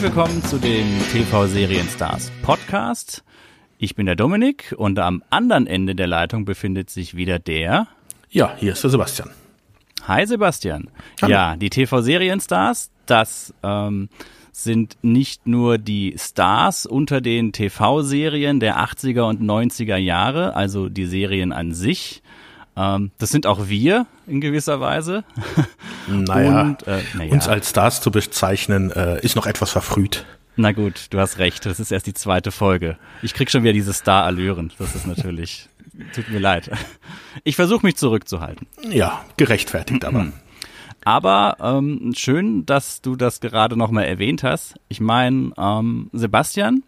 Herzlich willkommen zu dem TV Serienstars Podcast. Ich bin der Dominik und am anderen Ende der Leitung befindet sich wieder der. Ja, hier ist der Sebastian. Hi Sebastian. Hallo. Ja, die TV Serienstars, das ähm, sind nicht nur die Stars unter den TV-Serien der 80er und 90er Jahre, also die Serien an sich. Ähm, das sind auch wir in gewisser Weise. Naja, und, äh, naja. uns als Stars zu bezeichnen, äh, ist noch etwas verfrüht. Na gut, du hast recht. Das ist erst die zweite Folge. Ich krieg schon wieder diese Star-Allüren. Das ist natürlich, tut mir leid. Ich versuche mich zurückzuhalten. Ja, gerechtfertigt aber. Aber ähm, schön, dass du das gerade nochmal erwähnt hast. Ich meine, ähm, Sebastian,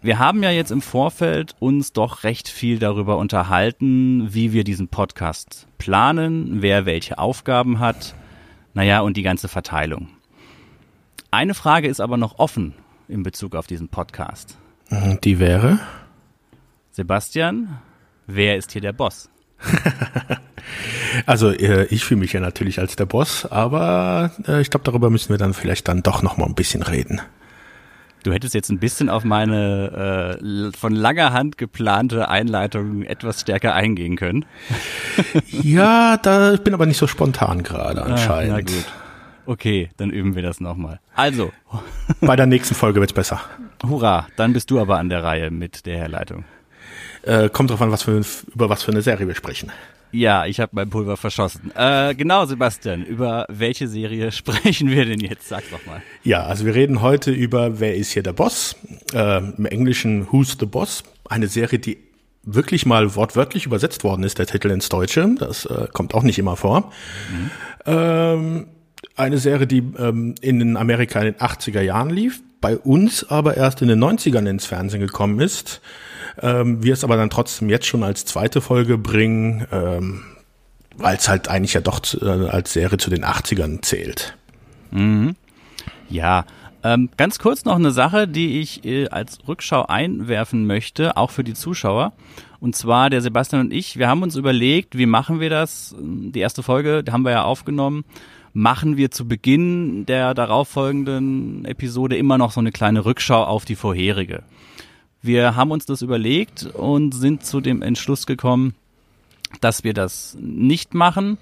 wir haben ja jetzt im Vorfeld uns doch recht viel darüber unterhalten, wie wir diesen Podcast planen, wer welche Aufgaben hat, naja, und die ganze Verteilung. Eine Frage ist aber noch offen in Bezug auf diesen Podcast. Die wäre? Sebastian, wer ist hier der Boss? also äh, ich fühle mich ja natürlich als der Boss, aber äh, ich glaube, darüber müssen wir dann vielleicht dann doch noch mal ein bisschen reden. Du hättest jetzt ein bisschen auf meine äh, von langer Hand geplante Einleitung etwas stärker eingehen können. ja, da ich bin aber nicht so spontan gerade anscheinend. Ah, na gut. Okay, dann üben wir das nochmal. Also. Bei der nächsten Folge wird's besser. Hurra, dann bist du aber an der Reihe mit der Herleitung. Äh, kommt drauf an, was für, über was für eine Serie wir sprechen. Ja, ich habe mein Pulver verschossen. Äh, genau, Sebastian, über welche Serie sprechen wir denn jetzt? Sag doch mal. Ja, also wir reden heute über Wer ist hier der Boss? Äh, Im Englischen Who's the Boss? Eine Serie, die wirklich mal wortwörtlich übersetzt worden ist, der Titel ins Deutsche. Das äh, kommt auch nicht immer vor. Mhm. Ähm, eine Serie, die ähm, in Amerika in den 80er Jahren lief, bei uns aber erst in den 90ern ins Fernsehen gekommen ist ähm, wir es aber dann trotzdem jetzt schon als zweite Folge bringen, ähm, weil es halt eigentlich ja doch äh, als Serie zu den 80ern zählt. Mhm. Ja, ähm, ganz kurz noch eine Sache, die ich äh, als Rückschau einwerfen möchte, auch für die Zuschauer. Und zwar der Sebastian und ich, wir haben uns überlegt, wie machen wir das? Die erste Folge, die haben wir ja aufgenommen. Machen wir zu Beginn der darauffolgenden Episode immer noch so eine kleine Rückschau auf die vorherige. Wir haben uns das überlegt und sind zu dem Entschluss gekommen, dass wir das nicht machen,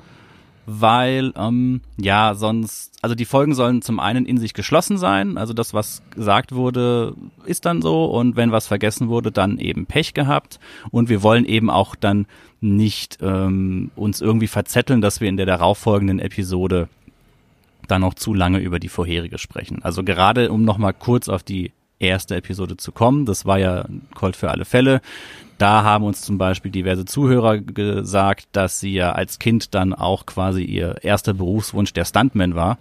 weil ähm, ja sonst, also die Folgen sollen zum einen in sich geschlossen sein, also das, was gesagt wurde, ist dann so. Und wenn was vergessen wurde, dann eben Pech gehabt. Und wir wollen eben auch dann nicht ähm, uns irgendwie verzetteln, dass wir in der darauffolgenden Episode dann noch zu lange über die vorherige sprechen. Also gerade um nochmal kurz auf die erste Episode zu kommen. Das war ja Colt für alle Fälle. Da haben uns zum Beispiel diverse Zuhörer gesagt, dass sie ja als Kind dann auch quasi ihr erster Berufswunsch der Stuntman war.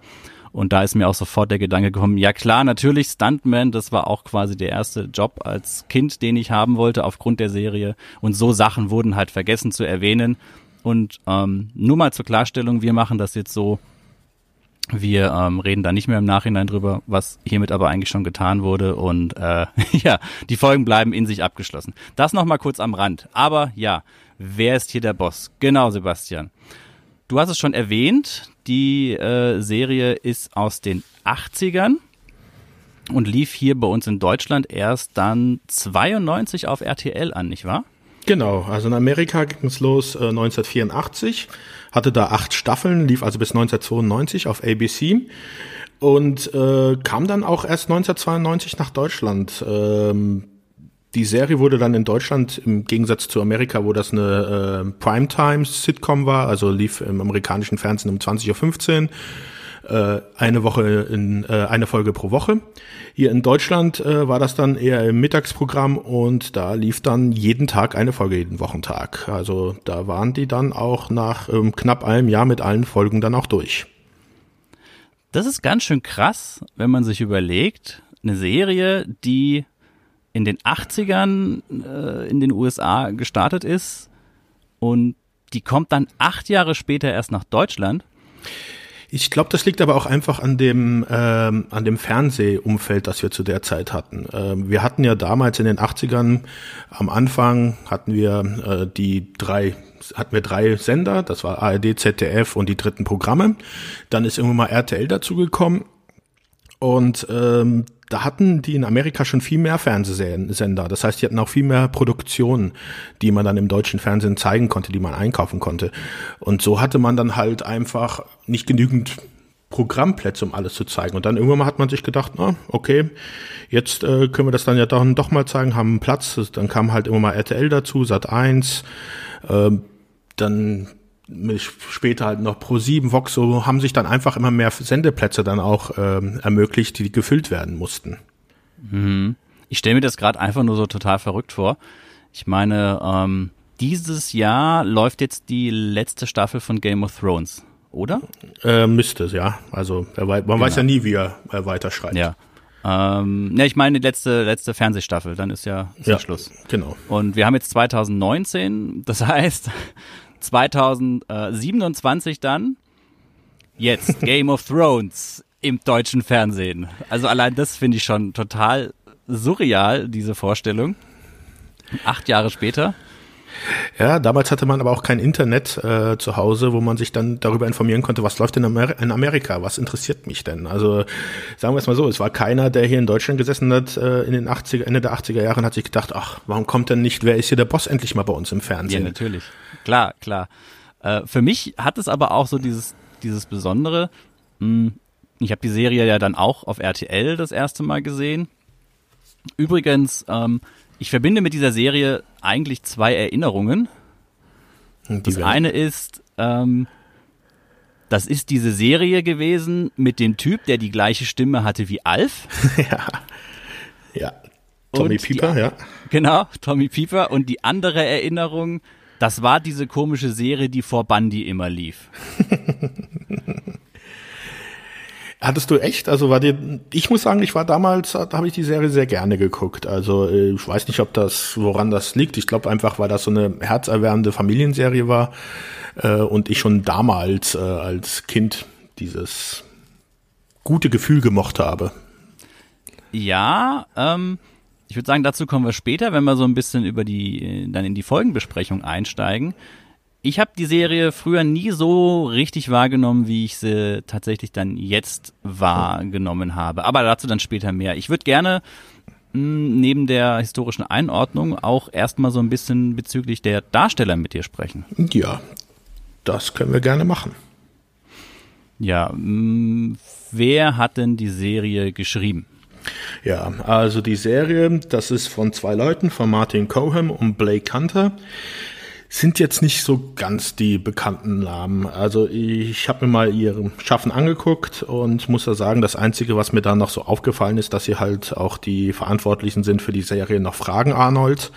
Und da ist mir auch sofort der Gedanke gekommen, ja klar, natürlich Stuntman, das war auch quasi der erste Job als Kind, den ich haben wollte aufgrund der Serie. Und so Sachen wurden halt vergessen zu erwähnen. Und ähm, nur mal zur Klarstellung, wir machen das jetzt so, wir ähm, reden da nicht mehr im Nachhinein drüber, was hiermit aber eigentlich schon getan wurde. Und äh, ja, die Folgen bleiben in sich abgeschlossen. Das nochmal kurz am Rand. Aber ja, wer ist hier der Boss? Genau, Sebastian. Du hast es schon erwähnt, die äh, Serie ist aus den 80ern und lief hier bei uns in Deutschland erst dann 92 auf RTL an, nicht wahr? Genau, also in Amerika ging es los äh, 1984 hatte da acht Staffeln, lief also bis 1992 auf ABC und äh, kam dann auch erst 1992 nach Deutschland. Ähm, die Serie wurde dann in Deutschland im Gegensatz zu Amerika, wo das eine äh, Primetime-Sitcom war, also lief im amerikanischen Fernsehen um 20.15 Uhr äh, eine Woche in äh, eine Folge pro Woche. Hier in Deutschland äh, war das dann eher im Mittagsprogramm und da lief dann jeden Tag eine Folge jeden Wochentag. Also da waren die dann auch nach ähm, knapp einem Jahr mit allen Folgen dann auch durch. Das ist ganz schön krass, wenn man sich überlegt, eine Serie, die in den 80ern äh, in den USA gestartet ist und die kommt dann acht Jahre später erst nach Deutschland. Ich glaube, das liegt aber auch einfach an dem, ähm, an dem Fernsehumfeld, das wir zu der Zeit hatten. Ähm, wir hatten ja damals in den 80ern, am Anfang hatten wir äh, die drei hatten wir drei Sender, das war ARD, ZDF und die dritten Programme. Dann ist irgendwann mal RTL dazugekommen Und ähm, da hatten die in Amerika schon viel mehr Fernsehsender. Das heißt, die hatten auch viel mehr Produktionen, die man dann im deutschen Fernsehen zeigen konnte, die man einkaufen konnte. Und so hatte man dann halt einfach nicht genügend Programmplätze, um alles zu zeigen. Und dann irgendwann mal hat man sich gedacht, na, okay, jetzt äh, können wir das dann ja doch, doch mal zeigen, haben einen Platz. Dann kam halt immer mal RTL dazu, Sat 1, äh, dann später halt noch Pro7, Vox, so haben sich dann einfach immer mehr Sendeplätze dann auch ähm, ermöglicht, die gefüllt werden mussten. Mhm. Ich stelle mir das gerade einfach nur so total verrückt vor. Ich meine, ähm, dieses Jahr läuft jetzt die letzte Staffel von Game of Thrones, oder? Äh, müsste es, ja. Also man genau. weiß ja nie, wie er äh, weiterschreibt. Ja. Ähm, ne, ich meine die letzte, letzte Fernsehstaffel, dann ist ja, ist ja Schluss. Genau. Und wir haben jetzt 2019, das heißt, 2027 dann jetzt Game of Thrones im deutschen Fernsehen. Also allein das finde ich schon total surreal, diese Vorstellung. Acht Jahre später. Ja, damals hatte man aber auch kein Internet äh, zu Hause, wo man sich dann darüber informieren konnte, was läuft in, Amer in Amerika, was interessiert mich denn? Also sagen wir es mal so, es war keiner, der hier in Deutschland gesessen hat äh, in den 80er, Ende der 80er Jahren, hat sich gedacht, ach, warum kommt denn nicht, wer ist hier der Boss endlich mal bei uns im Fernsehen? Ja, natürlich. Klar, klar. Äh, für mich hat es aber auch so dieses, dieses Besondere, hm, ich habe die Serie ja dann auch auf RTL das erste Mal gesehen. Übrigens, ähm, ich verbinde mit dieser Serie eigentlich zwei Erinnerungen. Die das eine ist, ähm, das ist diese Serie gewesen mit dem Typ, der die gleiche Stimme hatte wie Alf. ja. Ja. Tommy Pieper, die, ja. Genau, Tommy Pieper. Und die andere Erinnerung, das war diese komische Serie, die vor Bundy immer lief. Hattest du echt? Also war dir, ich muss sagen, ich war damals, da habe ich die Serie sehr gerne geguckt. Also äh, ich weiß nicht, ob das, woran das liegt. Ich glaube einfach, weil das so eine herzerwärmende Familienserie war äh, und ich schon damals äh, als Kind dieses gute Gefühl gemocht habe. Ja, ähm, ich würde sagen, dazu kommen wir später, wenn wir so ein bisschen über die, äh, dann in die Folgenbesprechung einsteigen. Ich habe die Serie früher nie so richtig wahrgenommen, wie ich sie tatsächlich dann jetzt wahrgenommen habe. Aber dazu dann später mehr. Ich würde gerne mh, hm, neben der historischen Einordnung auch erstmal so ein bisschen bezüglich der Darsteller mit dir sprechen. Ja, das können wir gerne machen. Ja, mh, hm, wer hat denn die Serie geschrieben? Ja, also die Serie, das ist von zwei Leuten, von Martin Cohen und Blake Hunter sind jetzt nicht so ganz die bekannten Namen. Also ich habe mir mal ihr Schaffen angeguckt und muss da sagen, das Einzige, was mir da noch so aufgefallen ist, dass sie halt auch die Verantwortlichen sind für die Serie noch Fragen Arnold.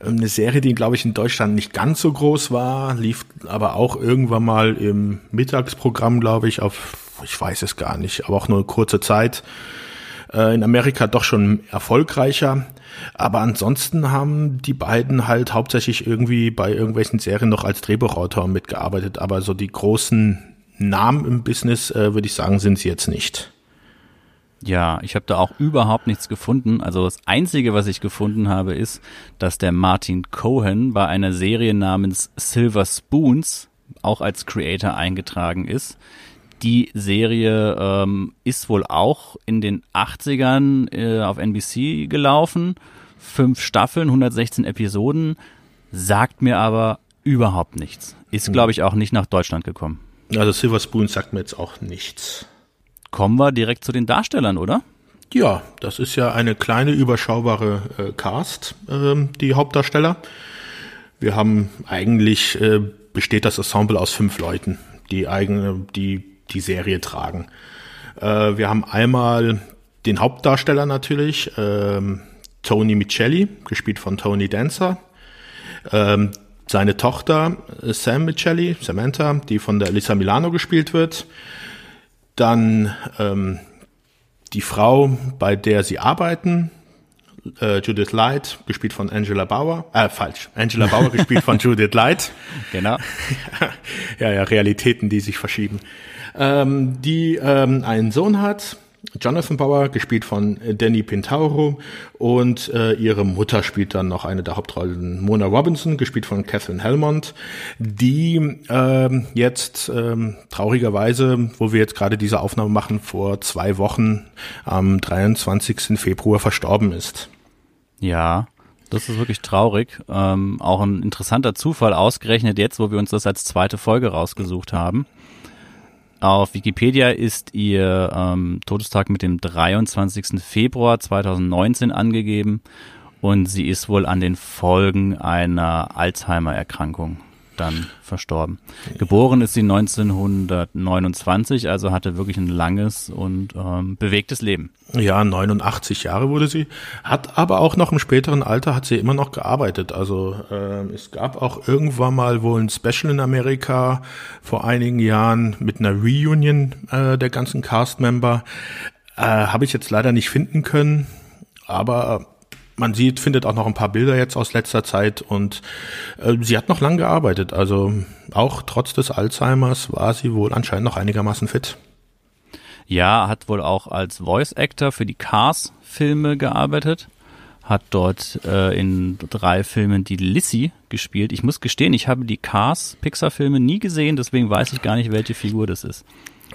Eine Serie, die, glaube ich, in Deutschland nicht ganz so groß war, lief aber auch irgendwann mal im Mittagsprogramm, glaube ich, auf, ich weiß es gar nicht, aber auch nur eine kurze Zeit. Äh, in Amerika doch schon erfolgreicher. Aber ansonsten haben die beiden halt hauptsächlich irgendwie bei irgendwelchen Serien noch als Drehbuchautor mitgearbeitet. Aber so die großen Namen im Business, äh, würde ich sagen, sind sie jetzt nicht. Ja, ich habe da auch überhaupt nichts gefunden. Also das Einzige, was ich gefunden habe, ist, dass der Martin Cohen bei einer Serie namens Silver Spoons auch als Creator eingetragen ist. Die Serie ähm, ist wohl auch in den 80ern äh, auf NBC gelaufen. Fünf Staffeln, 116 Episoden, sagt mir aber überhaupt nichts. Ist, hm. glaube ich, auch nicht nach Deutschland gekommen. Also Silver Spoon sagt mir jetzt auch nichts. Kommen wir direkt zu den Darstellern, oder? Ja, das ist ja eine kleine, überschaubare äh, Cast, äh, die Hauptdarsteller. Wir haben eigentlich, äh, besteht das Ensemble aus fünf Leuten, die eigene, die die Serie tragen. Äh, wir haben einmal den Hauptdarsteller natürlich, ähm, Tony Michelli, gespielt von Tony Dancer. Ähm, seine Tochter äh, Sam Michelli, Samantha, die von der Elisa Milano gespielt wird. Dann ähm, die Frau, bei der sie arbeiten, äh, Judith Light, gespielt von Angela Bauer. Äh, falsch. Angela Bauer, gespielt von Judith Light. Genau. ja, ja, Realitäten, die sich verschieben ähm, die ähm, einen Sohn hat, Jonathan Bauer, gespielt von Danny Pintauro und äh, ihre Mutter spielt dann noch eine der Hauptrollen, Mona Robinson, gespielt von Catherine Helmont, die äh, jetzt äh, traurigerweise, wo wir jetzt gerade diese Aufnahme machen, vor zwei Wochen am 23. Februar verstorben ist. Ja, das ist wirklich traurig. Ähm, auch ein interessanter Zufall, ausgerechnet jetzt, wo wir uns das als zweite Folge rausgesucht haben. Auf Wikipedia ist ihr ähm, Todestag mit dem 23. Februar 2019 angegeben und sie ist wohl an den Folgen einer Alzheimer-Erkrankung dann verstorben. Geboren ist sie 1929, also hatte wirklich ein langes und ähm, bewegtes Leben. Ja, 89 Jahre wurde sie, hat aber auch noch im späteren Alter hat sie immer noch gearbeitet. Also äh, es gab auch irgendwann mal wohl ein Special in Amerika vor einigen Jahren mit einer Reunion äh, der ganzen Cast-Member. Äh, Habe ich jetzt leider nicht finden können, aber man sieht, findet auch noch ein paar Bilder jetzt aus letzter Zeit und äh, sie hat noch lange gearbeitet. Also auch trotz des Alzheimers war sie wohl anscheinend noch einigermaßen fit. Ja, hat wohl auch als Voice Actor für die Cars-Filme gearbeitet. Hat dort äh, in drei Filmen die Lissy gespielt. Ich muss gestehen, ich habe die Cars-Pixar-Filme nie gesehen, deswegen weiß ich gar nicht, welche Figur das ist.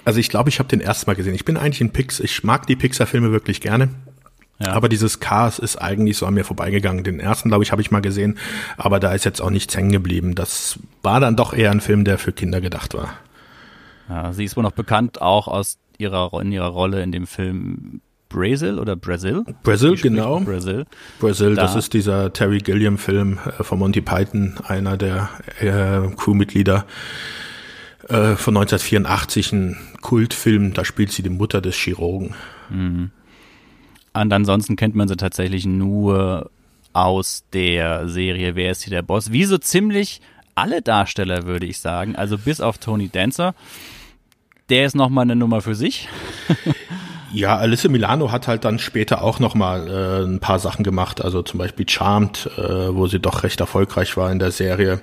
Also ich glaube, ich habe den ersten Mal gesehen. Ich bin eigentlich ein Pix, ich mag die Pixar-Filme wirklich gerne. Ja. Aber dieses Chaos ist eigentlich so an mir vorbeigegangen. Den ersten, glaube ich, habe ich mal gesehen, aber da ist jetzt auch nichts hängen geblieben. Das war dann doch eher ein Film, der für Kinder gedacht war. Ja, sie ist wohl noch bekannt auch aus ihrer, in ihrer Rolle in dem Film Brazil oder Brazil? Brazil, genau. Brazil. Brazil, da. das ist dieser Terry Gilliam-Film äh, von Monty Python, einer der äh, Crewmitglieder äh, von 1984, ein Kultfilm. Da spielt sie die Mutter des Chirurgen. Mhm. Und ansonsten kennt man sie tatsächlich nur aus der Serie Wer ist hier der Boss? Wie so ziemlich alle Darsteller, würde ich sagen. Also bis auf Tony Dancer. Der ist nochmal eine Nummer für sich. Ja, Alice Milano hat halt dann später auch nochmal äh, ein paar Sachen gemacht, also zum Beispiel Charmed, äh, wo sie doch recht erfolgreich war in der Serie.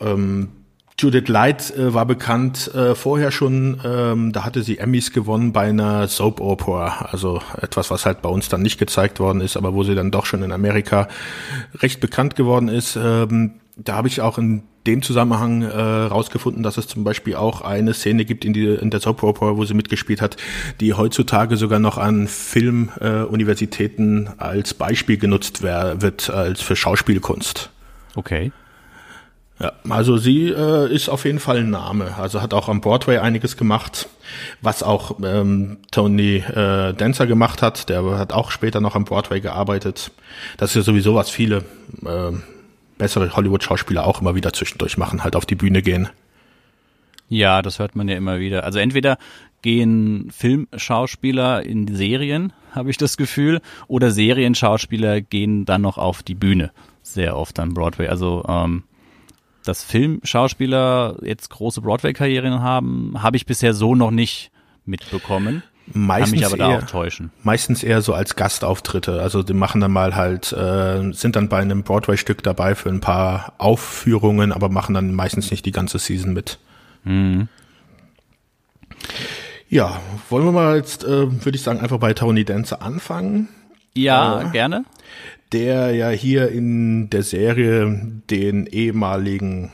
Ähm, Judith Light äh, war bekannt äh, vorher schon, ähm, da hatte sie Emmys gewonnen bei einer Soap Opera, also etwas, was halt bei uns dann nicht gezeigt worden ist, aber wo sie dann doch schon in Amerika recht bekannt geworden ist. Ähm, da habe ich auch in dem Zusammenhang äh, rausgefunden, dass es zum Beispiel auch eine Szene gibt in, die, in der Soap Opera, wo sie mitgespielt hat, die heutzutage sogar noch an Filmuniversitäten äh, als Beispiel genutzt wird, als für Schauspielkunst. Okay. Ja, also sie äh, ist auf jeden Fall ein Name. Also hat auch am Broadway einiges gemacht, was auch ähm, Tony äh, Dancer gemacht hat. Der hat auch später noch am Broadway gearbeitet. Das ist ja sowieso was viele äh, bessere Hollywood-Schauspieler auch immer wieder zwischendurch machen, halt auf die Bühne gehen. Ja, das hört man ja immer wieder. Also entweder gehen Filmschauspieler in Serien, habe ich das Gefühl, oder Serienschauspieler gehen dann noch auf die Bühne. Sehr oft am Broadway. Also ähm, dass Filmschauspieler jetzt große Broadway-Karrieren haben, habe ich bisher so noch nicht mitbekommen. Meistens Kann mich aber eher, da auch täuschen. Meistens eher so als Gastauftritte. Also die machen dann mal halt, äh, sind dann bei einem Broadway-Stück dabei für ein paar Aufführungen, aber machen dann meistens nicht die ganze Season mit. Mhm. Ja, wollen wir mal jetzt, äh, würde ich sagen, einfach bei Tony Dancer anfangen. Ja, äh, gerne der ja hier in der Serie den ehemaligen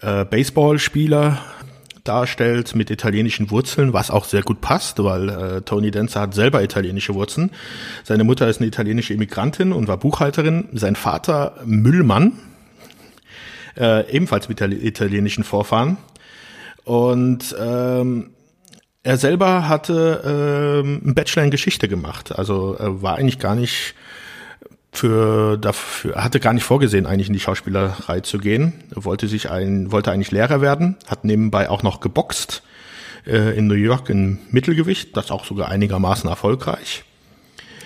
äh, Baseballspieler darstellt mit italienischen Wurzeln, was auch sehr gut passt, weil äh, Tony Dancer hat selber italienische Wurzeln. Seine Mutter ist eine italienische Immigrantin und war Buchhalterin. Sein Vater Müllmann, äh, ebenfalls mit italienischen Vorfahren. Und ähm, er selber hatte ähm, einen Bachelor in Geschichte gemacht. Also er war eigentlich gar nicht für dafür hatte gar nicht vorgesehen, eigentlich in die Schauspielerei zu gehen. Wollte sich ein, wollte eigentlich Lehrer werden, hat nebenbei auch noch geboxt äh, in New York in Mittelgewicht, das auch sogar einigermaßen erfolgreich.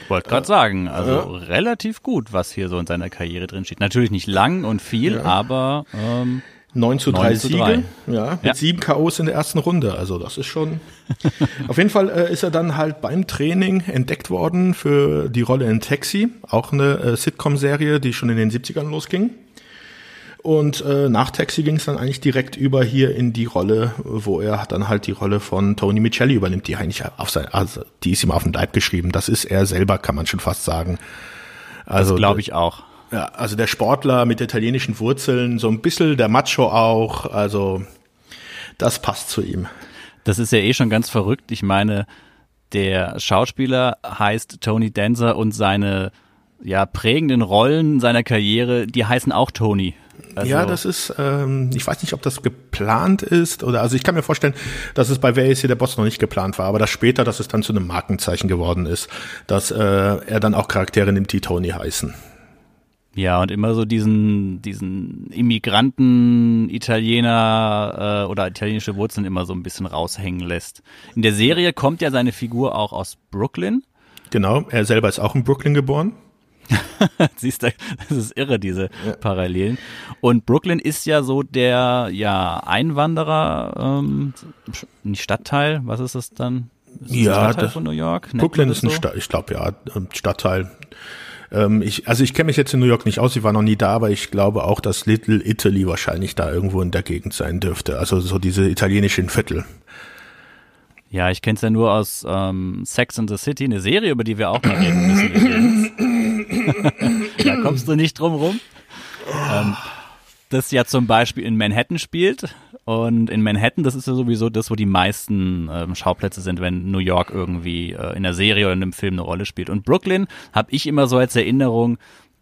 Wollte gerade sagen, also äh, relativ gut, was hier so in seiner Karriere drin steht. Natürlich nicht lang und viel, ja. aber ähm, 9 zu 3 9 Siege, 3. ja, mit ja. sieben KOs in der ersten Runde. Also das ist schon. Auf jeden Fall äh, ist er dann halt beim Training entdeckt worden für die Rolle in Taxi, auch eine äh, Sitcom-Serie, die schon in den 70ern losging. Und äh, nach Taxi ging es dann eigentlich direkt über hier in die Rolle, wo er dann halt die Rolle von Tony Michelli übernimmt, die eigentlich auf sein, also die ist ihm auf den Leib geschrieben. Das ist er selber, kann man schon fast sagen. Also glaube ich auch. Ja, also der Sportler mit italienischen Wurzeln, so ein bisschen der Macho auch, also das passt zu ihm. Das ist ja eh schon ganz verrückt. Ich meine, der Schauspieler heißt Tony Dancer und seine ja, prägenden Rollen seiner Karriere, die heißen auch Tony. Also ja, das ist, ähm, ich weiß nicht, ob das geplant ist oder, also ich kann mir vorstellen, dass es bei Wer ist hier der Boss noch nicht geplant war, aber dass später, dass es dann zu einem Markenzeichen geworden ist, dass äh, er dann auch Charaktere nimmt, die Tony heißen. Ja, und immer so diesen, diesen Immigranten, Italiener äh, oder italienische Wurzeln immer so ein bisschen raushängen lässt. In der Serie kommt ja seine Figur auch aus Brooklyn. Genau, er selber ist auch in Brooklyn geboren. Siehst du, das ist irre, diese. Parallelen. Und Brooklyn ist ja so der ja Einwanderer, ähm, nicht Stadtteil, was ist das dann? Ist ja, Stadtteil das, von New York? Brooklyn ist ein so? Stadt, ich glaube ja, Stadtteil. Ähm, ich, also ich kenne mich jetzt in New York nicht aus, ich war noch nie da, aber ich glaube auch, dass Little Italy wahrscheinlich da irgendwo in der Gegend sein dürfte. Also so diese italienischen Viertel. Ja, ich kenne es ja nur aus ähm, Sex and the City, eine Serie, über die wir auch mal reden müssen. da kommst du nicht drum rum. Ähm, das ja zum Beispiel in Manhattan spielt. Und in Manhattan, das ist ja sowieso das, wo die meisten ähm, Schauplätze sind, wenn New York irgendwie äh, in der Serie oder in einem Film eine Rolle spielt. Und Brooklyn habe ich immer so als Erinnerung,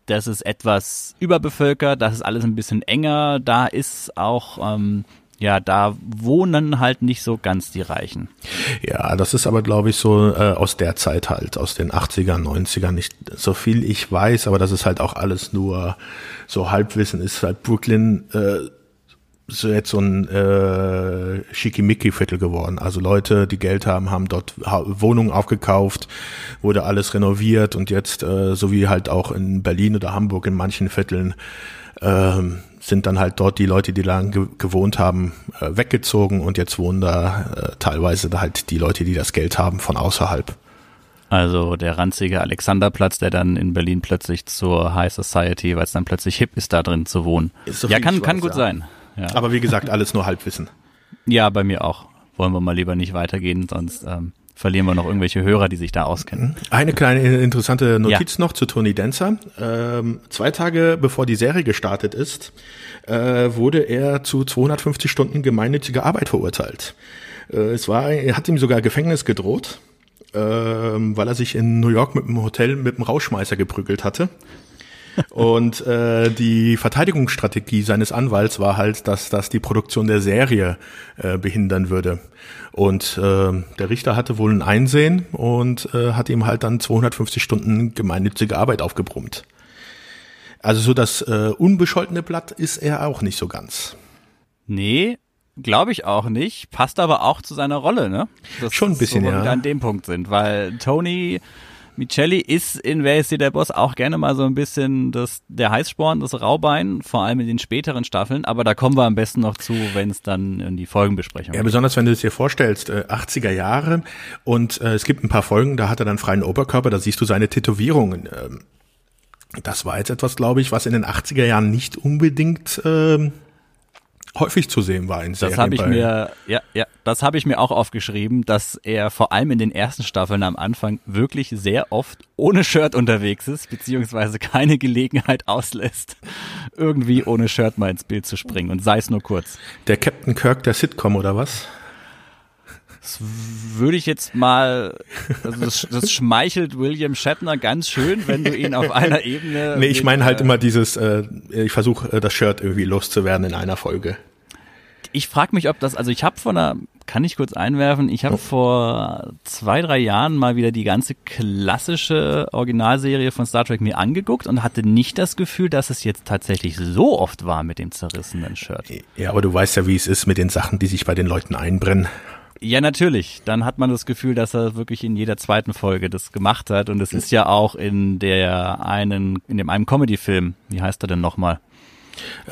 das ist etwas überbevölkert, das ist alles ein bisschen enger, da ist auch ähm, ja, da wohnen halt nicht so ganz die Reichen. Ja, das ist aber, glaube ich, so äh, aus der Zeit halt, aus den 80ern, 90ern, nicht so viel ich weiß, aber das ist halt auch alles nur so Halbwissen, ist halt Brooklyn äh, so jetzt so ein äh, Schickimicki-Viertel geworden. Also Leute, die Geld haben, haben dort Wohnungen aufgekauft, wurde alles renoviert und jetzt, äh, so wie halt auch in Berlin oder Hamburg in manchen Vierteln, ähm, sind dann halt dort die Leute, die lang ge gewohnt haben, äh, weggezogen und jetzt wohnen da äh, teilweise halt die Leute, die das Geld haben von außerhalb. Also der ranzige Alexanderplatz, der dann in Berlin plötzlich zur High Society, weil es dann plötzlich hip ist, da drin zu wohnen. So ja, kann, kann gut ja. sein. Ja. Aber wie gesagt, alles nur Halbwissen. Ja, bei mir auch. Wollen wir mal lieber nicht weitergehen, sonst ähm, verlieren wir noch irgendwelche Hörer, die sich da auskennen. Eine kleine interessante Notiz ja. noch zu Tony Dancer. Ähm, zwei Tage bevor die Serie gestartet ist, äh, wurde er zu 250 Stunden gemeinnütziger Arbeit verurteilt. Äh, es war, er hat ihm sogar Gefängnis gedroht, äh, weil er sich in New York mit dem Hotel mit dem Rauschmeißer geprügelt hatte. Und äh, die Verteidigungsstrategie seines Anwalts war halt, dass das die Produktion der Serie äh, behindern würde. Und äh, der Richter hatte wohl ein Einsehen und äh, hat ihm halt dann 250 Stunden gemeinnützige Arbeit aufgebrummt. Also so das äh, unbescholtene Blatt ist er auch nicht so ganz. Nee, glaube ich auch nicht. Passt aber auch zu seiner Rolle, ne? Das Schon ein bisschen, so, ja. wir an dem Punkt sind, weil Tony Michelli ist in Wer ist hier der Boss auch gerne mal so ein bisschen das, der Heißsporn, das Raubein, vor allem in den späteren Staffeln, aber da kommen wir am besten noch zu, wenn es dann in die Folgenbesprechung geht. Ja, besonders wenn du es dir vorstellst, äh, 80er Jahre und äh, es gibt ein paar Folgen, da hat er dann freien Oberkörper, da siehst du seine Tätowierungen. Ähm, das war jetzt etwas, glaube ich, was in den 80er Jahren nicht unbedingt ähm, häufig zu sehen war in Serien. Das habe ich mir, ja, ja, das habe ich mir auch aufgeschrieben, dass er vor allem in den ersten Staffeln am Anfang wirklich sehr oft ohne Shirt unterwegs ist, beziehungsweise keine Gelegenheit auslässt, irgendwie ohne Shirt mal ins Bild zu springen und sei es nur kurz. Der Captain Kirk der Sitcom oder was? Das würde ich jetzt mal, also das, das, schmeichelt William Shatner ganz schön, wenn du ihn auf einer Ebene. Nee, ich meine halt äh, immer dieses, äh, ich versuche äh, das Shirt irgendwie loszuwerden in einer Folge. Ich frage mich, ob das, also ich habe von einer, kann ich kurz einwerfen, ich habe oh. vor zwei, drei Jahren mal wieder die ganze klassische Originalserie von Star Trek mir angeguckt und hatte nicht das Gefühl, dass es jetzt tatsächlich so oft war mit dem zerrissenen Shirt. Ja, aber du weißt ja, wie es ist mit den Sachen, die sich bei den Leuten einbrennen. Ja, natürlich. Dann hat man das Gefühl, dass er wirklich in jeder zweiten Folge das gemacht hat. Und es ist ja auch in der einen, in dem einen Comedy-Film. Wie heißt er denn nochmal?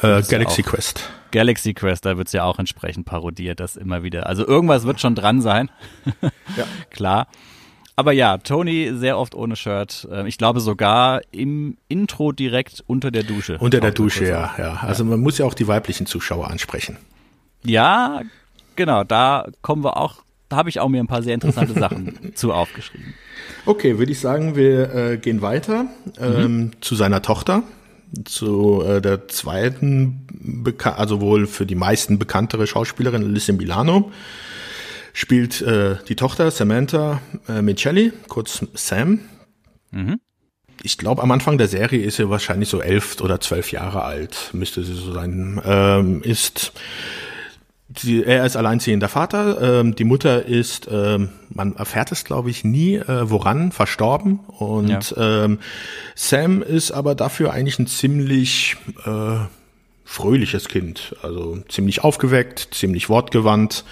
Äh, Galaxy Quest. Galaxy Quest, da wird's ja auch entsprechend parodiert, das immer wieder. Also irgendwas wird schon dran sein. ja. Klar. Aber ja, Tony sehr oft ohne Shirt. Ähm, ich glaube sogar im Intro direkt unter der Dusche. Unter der Dusche, ja, ja. Also man muss ja auch die weiblichen Zuschauer ansprechen. Ja, genau. Da kommen wir auch. Da habe ich auch mir ein paar sehr interessante Sachen zu aufgeschrieben. Okay, würde ich sagen, wir äh, gehen weiter ähm, mhm. zu seiner Tochter, zu äh, der zweiten, Beka also wohl für die meisten bekanntere Schauspielerin, Alyssa Milano spielt äh, die Tochter Samantha äh, Michelli, kurz Sam. Mhm. Ich glaube, am Anfang der Serie ist sie wahrscheinlich so elf oder zwölf Jahre alt, müsste sie so sein. Ähm, ist sie, er ist alleinziehender Vater. Ähm, die Mutter ist, ähm, man erfährt es glaube ich nie, äh, woran verstorben. Und ja. ähm, Sam ist aber dafür eigentlich ein ziemlich äh, fröhliches Kind, also ziemlich aufgeweckt, ziemlich wortgewandt.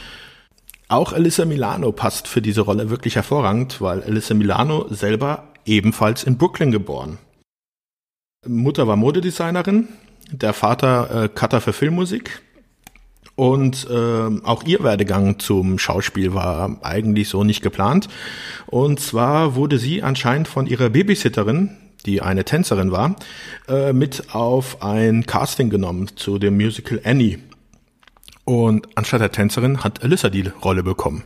Auch Alyssa Milano passt für diese Rolle wirklich hervorragend, weil Alyssa Milano selber ebenfalls in Brooklyn geboren. Mutter war Modedesignerin, der Vater äh, Cutter für Filmmusik. Und äh, auch ihr Werdegang zum Schauspiel war eigentlich so nicht geplant. Und zwar wurde sie anscheinend von ihrer Babysitterin, die eine Tänzerin war, äh, mit auf ein Casting genommen zu dem Musical Annie. Und anstatt der Tänzerin hat Alyssa die Rolle bekommen.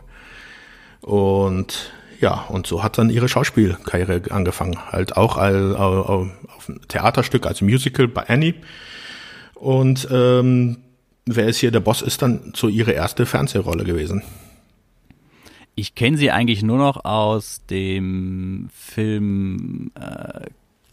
Und ja, und so hat dann ihre Schauspielkarriere angefangen. Halt auch als, auf ein Theaterstück als Musical bei Annie. Und ähm, wer ist hier der Boss, ist dann so ihre erste Fernsehrolle gewesen. Ich kenne sie eigentlich nur noch aus dem Film äh,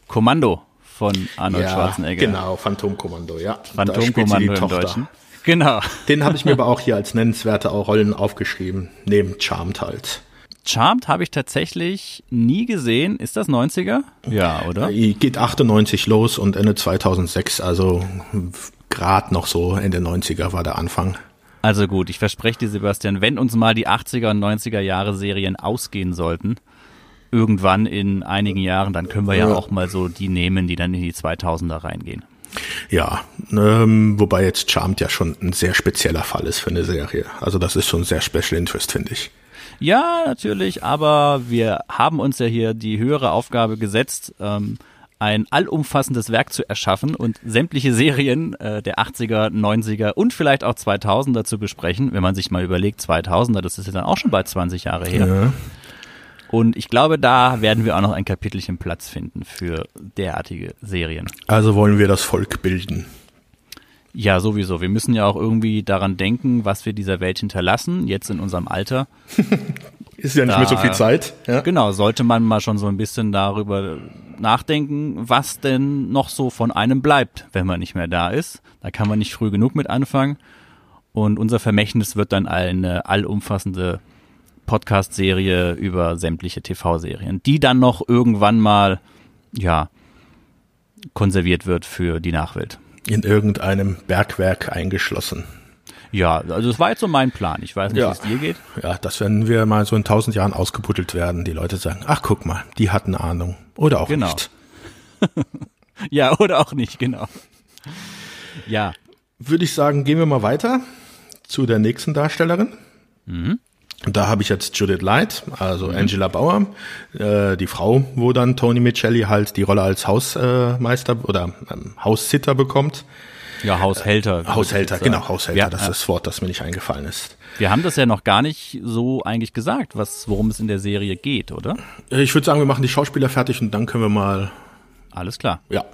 Kommando von Arnold ja, Schwarzenegger. Genau, Phantomkommando, ja. Phantomkommando im Deutschen. Genau. Den habe ich mir aber auch hier als nennenswerte Rollen aufgeschrieben, neben Charmed halt. Charmed habe ich tatsächlich nie gesehen. Ist das 90er? Ja, oder? Geht 98 los und Ende 2006, also gerade noch so Ende 90er war der Anfang. Also gut, ich verspreche dir, Sebastian, wenn uns mal die 80er und 90er Jahre Serien ausgehen sollten, irgendwann in einigen Jahren, dann können wir ja, ja auch mal so die nehmen, die dann in die 2000er reingehen. Ja, ähm, wobei jetzt Charmed ja schon ein sehr spezieller Fall ist für eine Serie. Also das ist schon sehr Special Interest, finde ich. Ja, natürlich, aber wir haben uns ja hier die höhere Aufgabe gesetzt, ähm, ein allumfassendes Werk zu erschaffen und sämtliche Serien äh, der 80er, 90er und vielleicht auch 2000er zu besprechen. Wenn man sich mal überlegt, 2000er, das ist ja dann auch schon bald 20 Jahre her. Ja. Und ich glaube, da werden wir auch noch ein Kapitelchen Platz finden für derartige Serien. Also wollen wir das Volk bilden. Ja, sowieso. Wir müssen ja auch irgendwie daran denken, was wir dieser Welt hinterlassen, jetzt in unserem Alter. Ist ja nicht da, mehr so viel Zeit. Ja. Genau, sollte man mal schon so ein bisschen darüber nachdenken, was denn noch so von einem bleibt, wenn man nicht mehr da ist. Da kann man nicht früh genug mit anfangen. Und unser Vermächtnis wird dann eine allumfassende Podcast-Serie über sämtliche TV-Serien, die dann noch irgendwann mal, ja, konserviert wird für die Nachwelt. In irgendeinem Bergwerk eingeschlossen. Ja, also das war jetzt so mein Plan. Ich weiß nicht, ja. wie es dir geht. Ja, dass wenn wir mal so in tausend Jahren ausgebuddelt werden, die Leute sagen, ach guck mal, die hatten Ahnung. Oder auch genau. nicht. ja, oder auch nicht, genau. Ja. Würde ich sagen, gehen wir mal weiter zu der nächsten Darstellerin. Mhm. Da habe ich jetzt Judith Light, also mhm. Angela Bauer, äh, die Frau, wo dann Tony Michelli halt die Rolle als Hausmeister oder ähm, Haussitter bekommt. Ja, Haushälter. Äh, Haushälter, genau, Haushälter, ja, das ist das Wort, das mir nicht eingefallen ist. Wir haben das ja noch gar nicht so eigentlich gesagt, was, worum es in der Serie geht, oder? Äh, ich würde sagen, wir machen die Schauspieler fertig und dann können wir mal. Alles klar. Ja.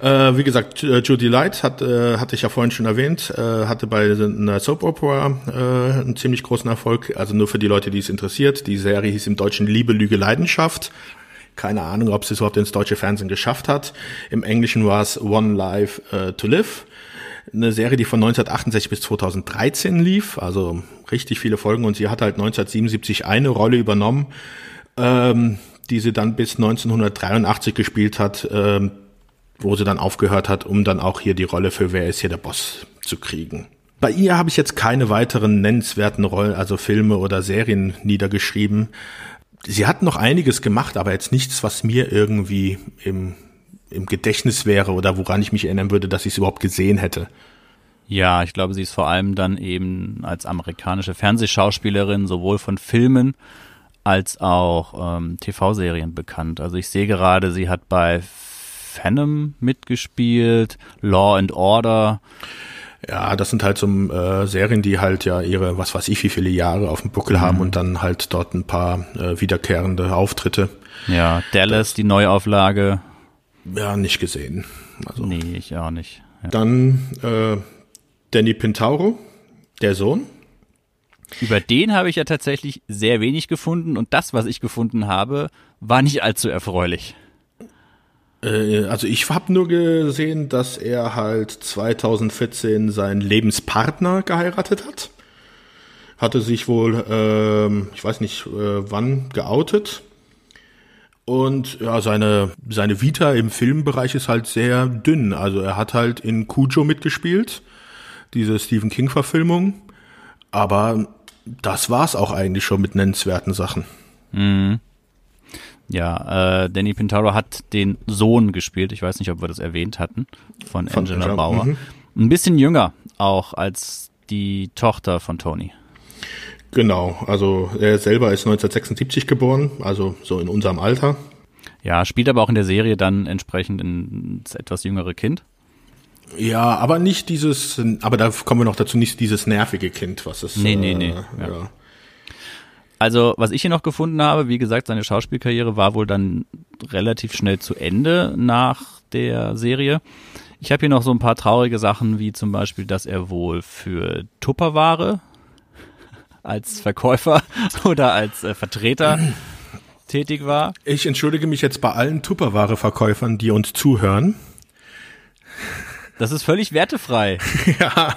Äh, wie gesagt, äh, Judy Light hat, äh, hatte ich ja vorhin schon erwähnt, äh, hatte bei einer Soap Opera äh, einen ziemlich großen Erfolg. Also nur für die Leute, die es interessiert. Die Serie hieß im Deutschen Liebe, Lüge, Leidenschaft. Keine Ahnung, ob sie es überhaupt ins deutsche Fernsehen geschafft hat. Im Englischen war es One Life uh, to Live. Eine Serie, die von 1968 bis 2013 lief, also richtig viele Folgen. Und sie hat halt 1977 eine Rolle übernommen, ähm, die sie dann bis 1983 gespielt hat, ähm, wo sie dann aufgehört hat, um dann auch hier die Rolle für Wer ist hier der Boss zu kriegen. Bei ihr habe ich jetzt keine weiteren nennenswerten Rollen, also Filme oder Serien niedergeschrieben. Sie hat noch einiges gemacht, aber jetzt nichts, was mir irgendwie im, im Gedächtnis wäre oder woran ich mich erinnern würde, dass ich es überhaupt gesehen hätte. Ja, ich glaube, sie ist vor allem dann eben als amerikanische Fernsehschauspielerin sowohl von Filmen als auch ähm, TV-Serien bekannt. Also ich sehe gerade, sie hat bei Phantom mitgespielt, Law and Order. Ja, das sind halt so äh, Serien, die halt ja ihre, was weiß ich, wie viele Jahre auf dem Buckel mhm. haben und dann halt dort ein paar äh, wiederkehrende Auftritte. Ja, Dallas, das, die Neuauflage. Ja, nicht gesehen. Also. Nee, ich auch nicht. Ja. Dann äh, Danny Pintauro, der Sohn. Über den habe ich ja tatsächlich sehr wenig gefunden und das, was ich gefunden habe, war nicht allzu erfreulich. Äh, also ich habe nur gesehen, dass er halt 2014 seinen Lebenspartner geheiratet hat. Hatte sich wohl, ähm, ich weiß nicht äh, wann, geoutet. Und ja, seine, seine Vita im Filmbereich ist halt sehr dünn. Also er hat halt in Cujo mitgespielt, diese Stephen King-Verfilmung. Aber das war's auch eigentlich schon mit nennenswerten Sachen. Mhm. Ja, äh, Danny Pintaro hat den Sohn gespielt. Ich weiß nicht, ob wir das erwähnt hatten. Von, von Angela Bauer. Mhm. Ein bisschen jünger auch als die Tochter von Tony. Genau, also er selber ist 1976 geboren, also so in unserem Alter. Ja, spielt aber auch in der Serie dann entsprechend ein etwas jüngere Kind. Ja, aber nicht dieses, aber da kommen wir noch dazu, nicht dieses nervige Kind, was es. Nee, nee, nee. Äh, ja. ja. Also, was ich hier noch gefunden habe, wie gesagt, seine Schauspielkarriere war wohl dann relativ schnell zu Ende nach der Serie. Ich habe hier noch so ein paar traurige Sachen, wie zum Beispiel, dass er wohl für Tupperware als Verkäufer oder als äh, Vertreter tätig war. Ich entschuldige mich jetzt bei allen Tupperware-Verkäufern, die uns zuhören. Das ist völlig wertefrei. ja.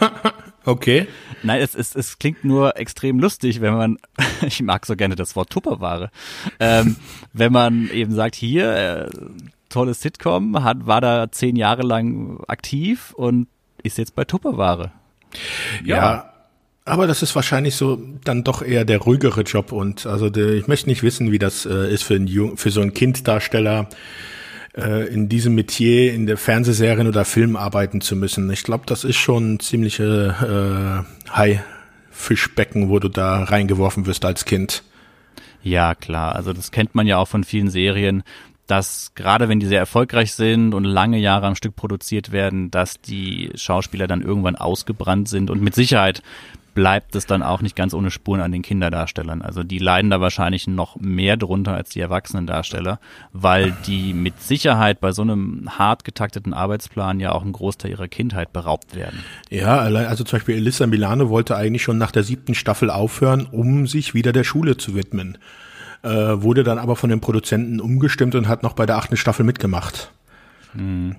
Okay. Nein, es, es, es klingt nur extrem lustig, wenn man, ich mag so gerne das Wort Tupperware, ähm, wenn man eben sagt, hier, äh, tolles Sitcom, hat, war da zehn Jahre lang aktiv und ist jetzt bei Tupperware. Ja. ja. Aber das ist wahrscheinlich so dann doch eher der ruhigere Job und also der, ich möchte nicht wissen, wie das äh, ist für, ein, für so einen Kinddarsteller äh, in diesem Metier in der Fernsehserien oder Film arbeiten zu müssen. Ich glaube, das ist schon ein ziemliche äh, Haifischbecken, wo du da reingeworfen wirst als Kind. Ja, klar. Also das kennt man ja auch von vielen Serien, dass gerade wenn die sehr erfolgreich sind und lange Jahre am Stück produziert werden, dass die Schauspieler dann irgendwann ausgebrannt sind und mit Sicherheit bleibt es dann auch nicht ganz ohne Spuren an den Kinderdarstellern. Also die leiden da wahrscheinlich noch mehr drunter als die erwachsenen Darsteller, weil die mit Sicherheit bei so einem hart getakteten Arbeitsplan ja auch einen Großteil ihrer Kindheit beraubt werden. Ja, also zum Beispiel Elissa Milano wollte eigentlich schon nach der siebten Staffel aufhören, um sich wieder der Schule zu widmen. Äh, wurde dann aber von den Produzenten umgestimmt und hat noch bei der achten Staffel mitgemacht. Hm.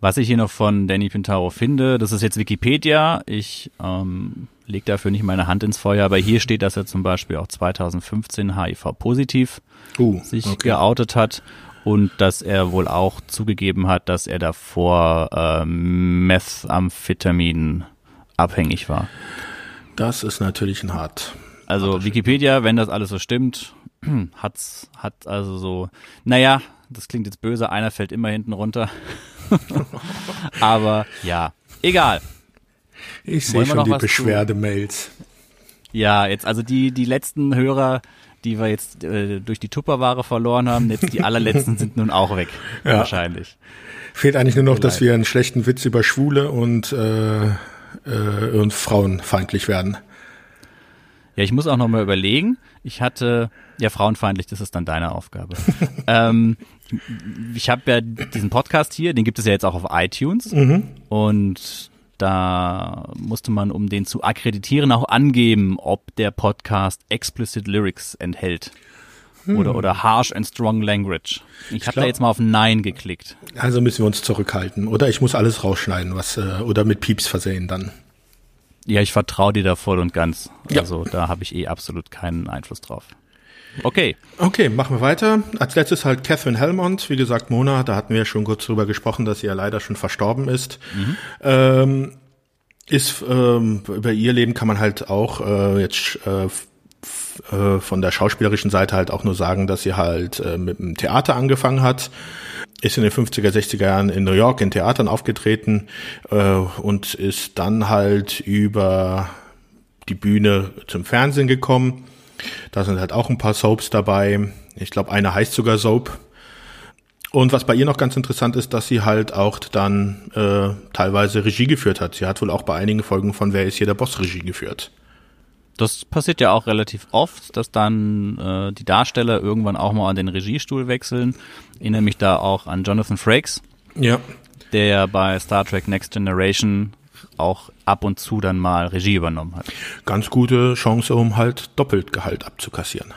Was ich hier noch von Danny Pintaro finde, das ist jetzt Wikipedia. Ich ähm, lege dafür nicht meine Hand ins Feuer, aber hier steht, dass er zum Beispiel auch 2015 HIV-positiv uh, sich okay. geoutet hat und dass er wohl auch zugegeben hat, dass er davor äh, Methamphetamin abhängig war. Das ist natürlich ein hart. Also Wikipedia, wenn das alles so stimmt, hat's, hat also so, naja, das klingt jetzt böse, einer fällt immer hinten runter. Aber ja, egal. Ich sehe schon die Beschwerdemails. Ja, jetzt also die, die letzten Hörer, die wir jetzt äh, durch die Tupperware verloren haben, jetzt die allerletzten sind nun auch weg. Ja. Wahrscheinlich. Fehlt eigentlich nur noch, dass wir einen schlechten Witz über Schwule und, äh, äh, und frauenfeindlich werden. Ja, ich muss auch noch mal überlegen. Ich hatte, ja, frauenfeindlich, das ist dann deine Aufgabe. ähm, ich habe ja diesen Podcast hier, den gibt es ja jetzt auch auf iTunes. Mhm. Und da musste man, um den zu akkreditieren, auch angeben, ob der Podcast explicit Lyrics enthält. Hm. Oder, oder harsh and strong language. Ich habe da jetzt mal auf Nein geklickt. Also müssen wir uns zurückhalten. Oder ich muss alles rausschneiden, was äh, oder mit Pieps versehen dann. Ja, ich vertraue dir da voll und ganz. Ja. Also da habe ich eh absolut keinen Einfluss drauf. Okay. Okay, machen wir weiter. Als letztes halt Catherine Helmont. Wie gesagt, Mona, da hatten wir schon kurz drüber gesprochen, dass sie ja leider schon verstorben ist. Mhm. Ähm, ist ähm, über ihr Leben kann man halt auch äh, jetzt äh, äh, von der schauspielerischen Seite halt auch nur sagen, dass sie halt äh, mit dem Theater angefangen hat ist in den 50er, 60er Jahren in New York in Theatern aufgetreten äh, und ist dann halt über die Bühne zum Fernsehen gekommen. Da sind halt auch ein paar Soaps dabei. Ich glaube, eine heißt sogar Soap. Und was bei ihr noch ganz interessant ist, dass sie halt auch dann äh, teilweise Regie geführt hat. Sie hat wohl auch bei einigen Folgen von Wer ist hier der Boss Regie geführt. Das passiert ja auch relativ oft, dass dann äh, die Darsteller irgendwann auch mal an den Regiestuhl wechseln. Ich erinnere mich da auch an Jonathan Frakes. Ja. Der bei Star Trek Next Generation auch ab und zu dann mal Regie übernommen hat. Ganz gute Chance, um halt doppelt Gehalt abzukassieren.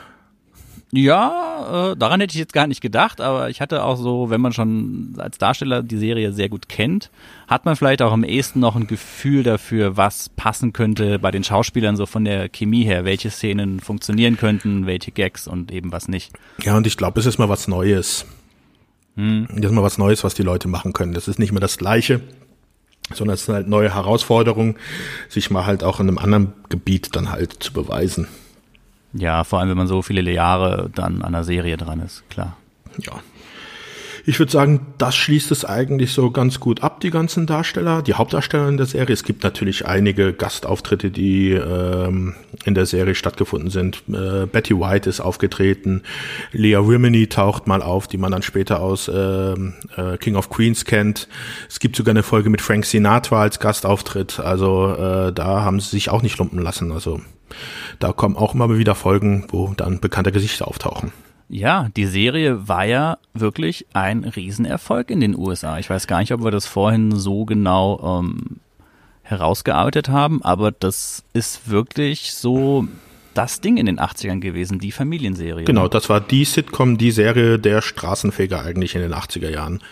Ja, äh, daran hätte ich jetzt gar nicht gedacht, aber ich hatte auch so, wenn man schon als Darsteller die Serie sehr gut kennt, hat man vielleicht auch am ehesten noch ein Gefühl dafür, was passen könnte bei den Schauspielern so von der Chemie her, welche Szenen funktionieren könnten, welche Gags und eben was nicht. Ja, und ich glaube, es ist mal was Neues. Hm. Das ist mal was Neues, was die Leute machen können. Das ist nicht mehr das Gleiche, sondern es sind halt neue Herausforderungen, sich mal halt auch in einem anderen Gebiet dann halt zu beweisen. Ja, vor allem, wenn man so viele Jahre dann an der Serie dran ist, klar. Ja. Ich würde sagen, das schließt es eigentlich so ganz gut ab, die ganzen Darsteller, die Hauptdarsteller in der Serie. Es gibt natürlich einige Gastauftritte, die ähm, in der Serie stattgefunden sind. Äh, Betty White ist aufgetreten, Leah Rimini taucht mal auf, die man dann später aus äh, äh, King of Queens kennt. Es gibt sogar eine Folge mit Frank Sinatra als Gastauftritt. Also äh, da haben sie sich auch nicht lumpen lassen. Also da kommen auch immer wieder Folgen, wo dann bekannte Gesichter auftauchen. Ja, die Serie war ja wirklich ein Riesenerfolg in den USA. Ich weiß gar nicht, ob wir das vorhin so genau ähm, herausgearbeitet haben, aber das ist wirklich so das Ding in den 80ern gewesen, die Familienserie. Genau, das war die Sitcom, die Serie der Straßenfeger eigentlich in den 80er Jahren.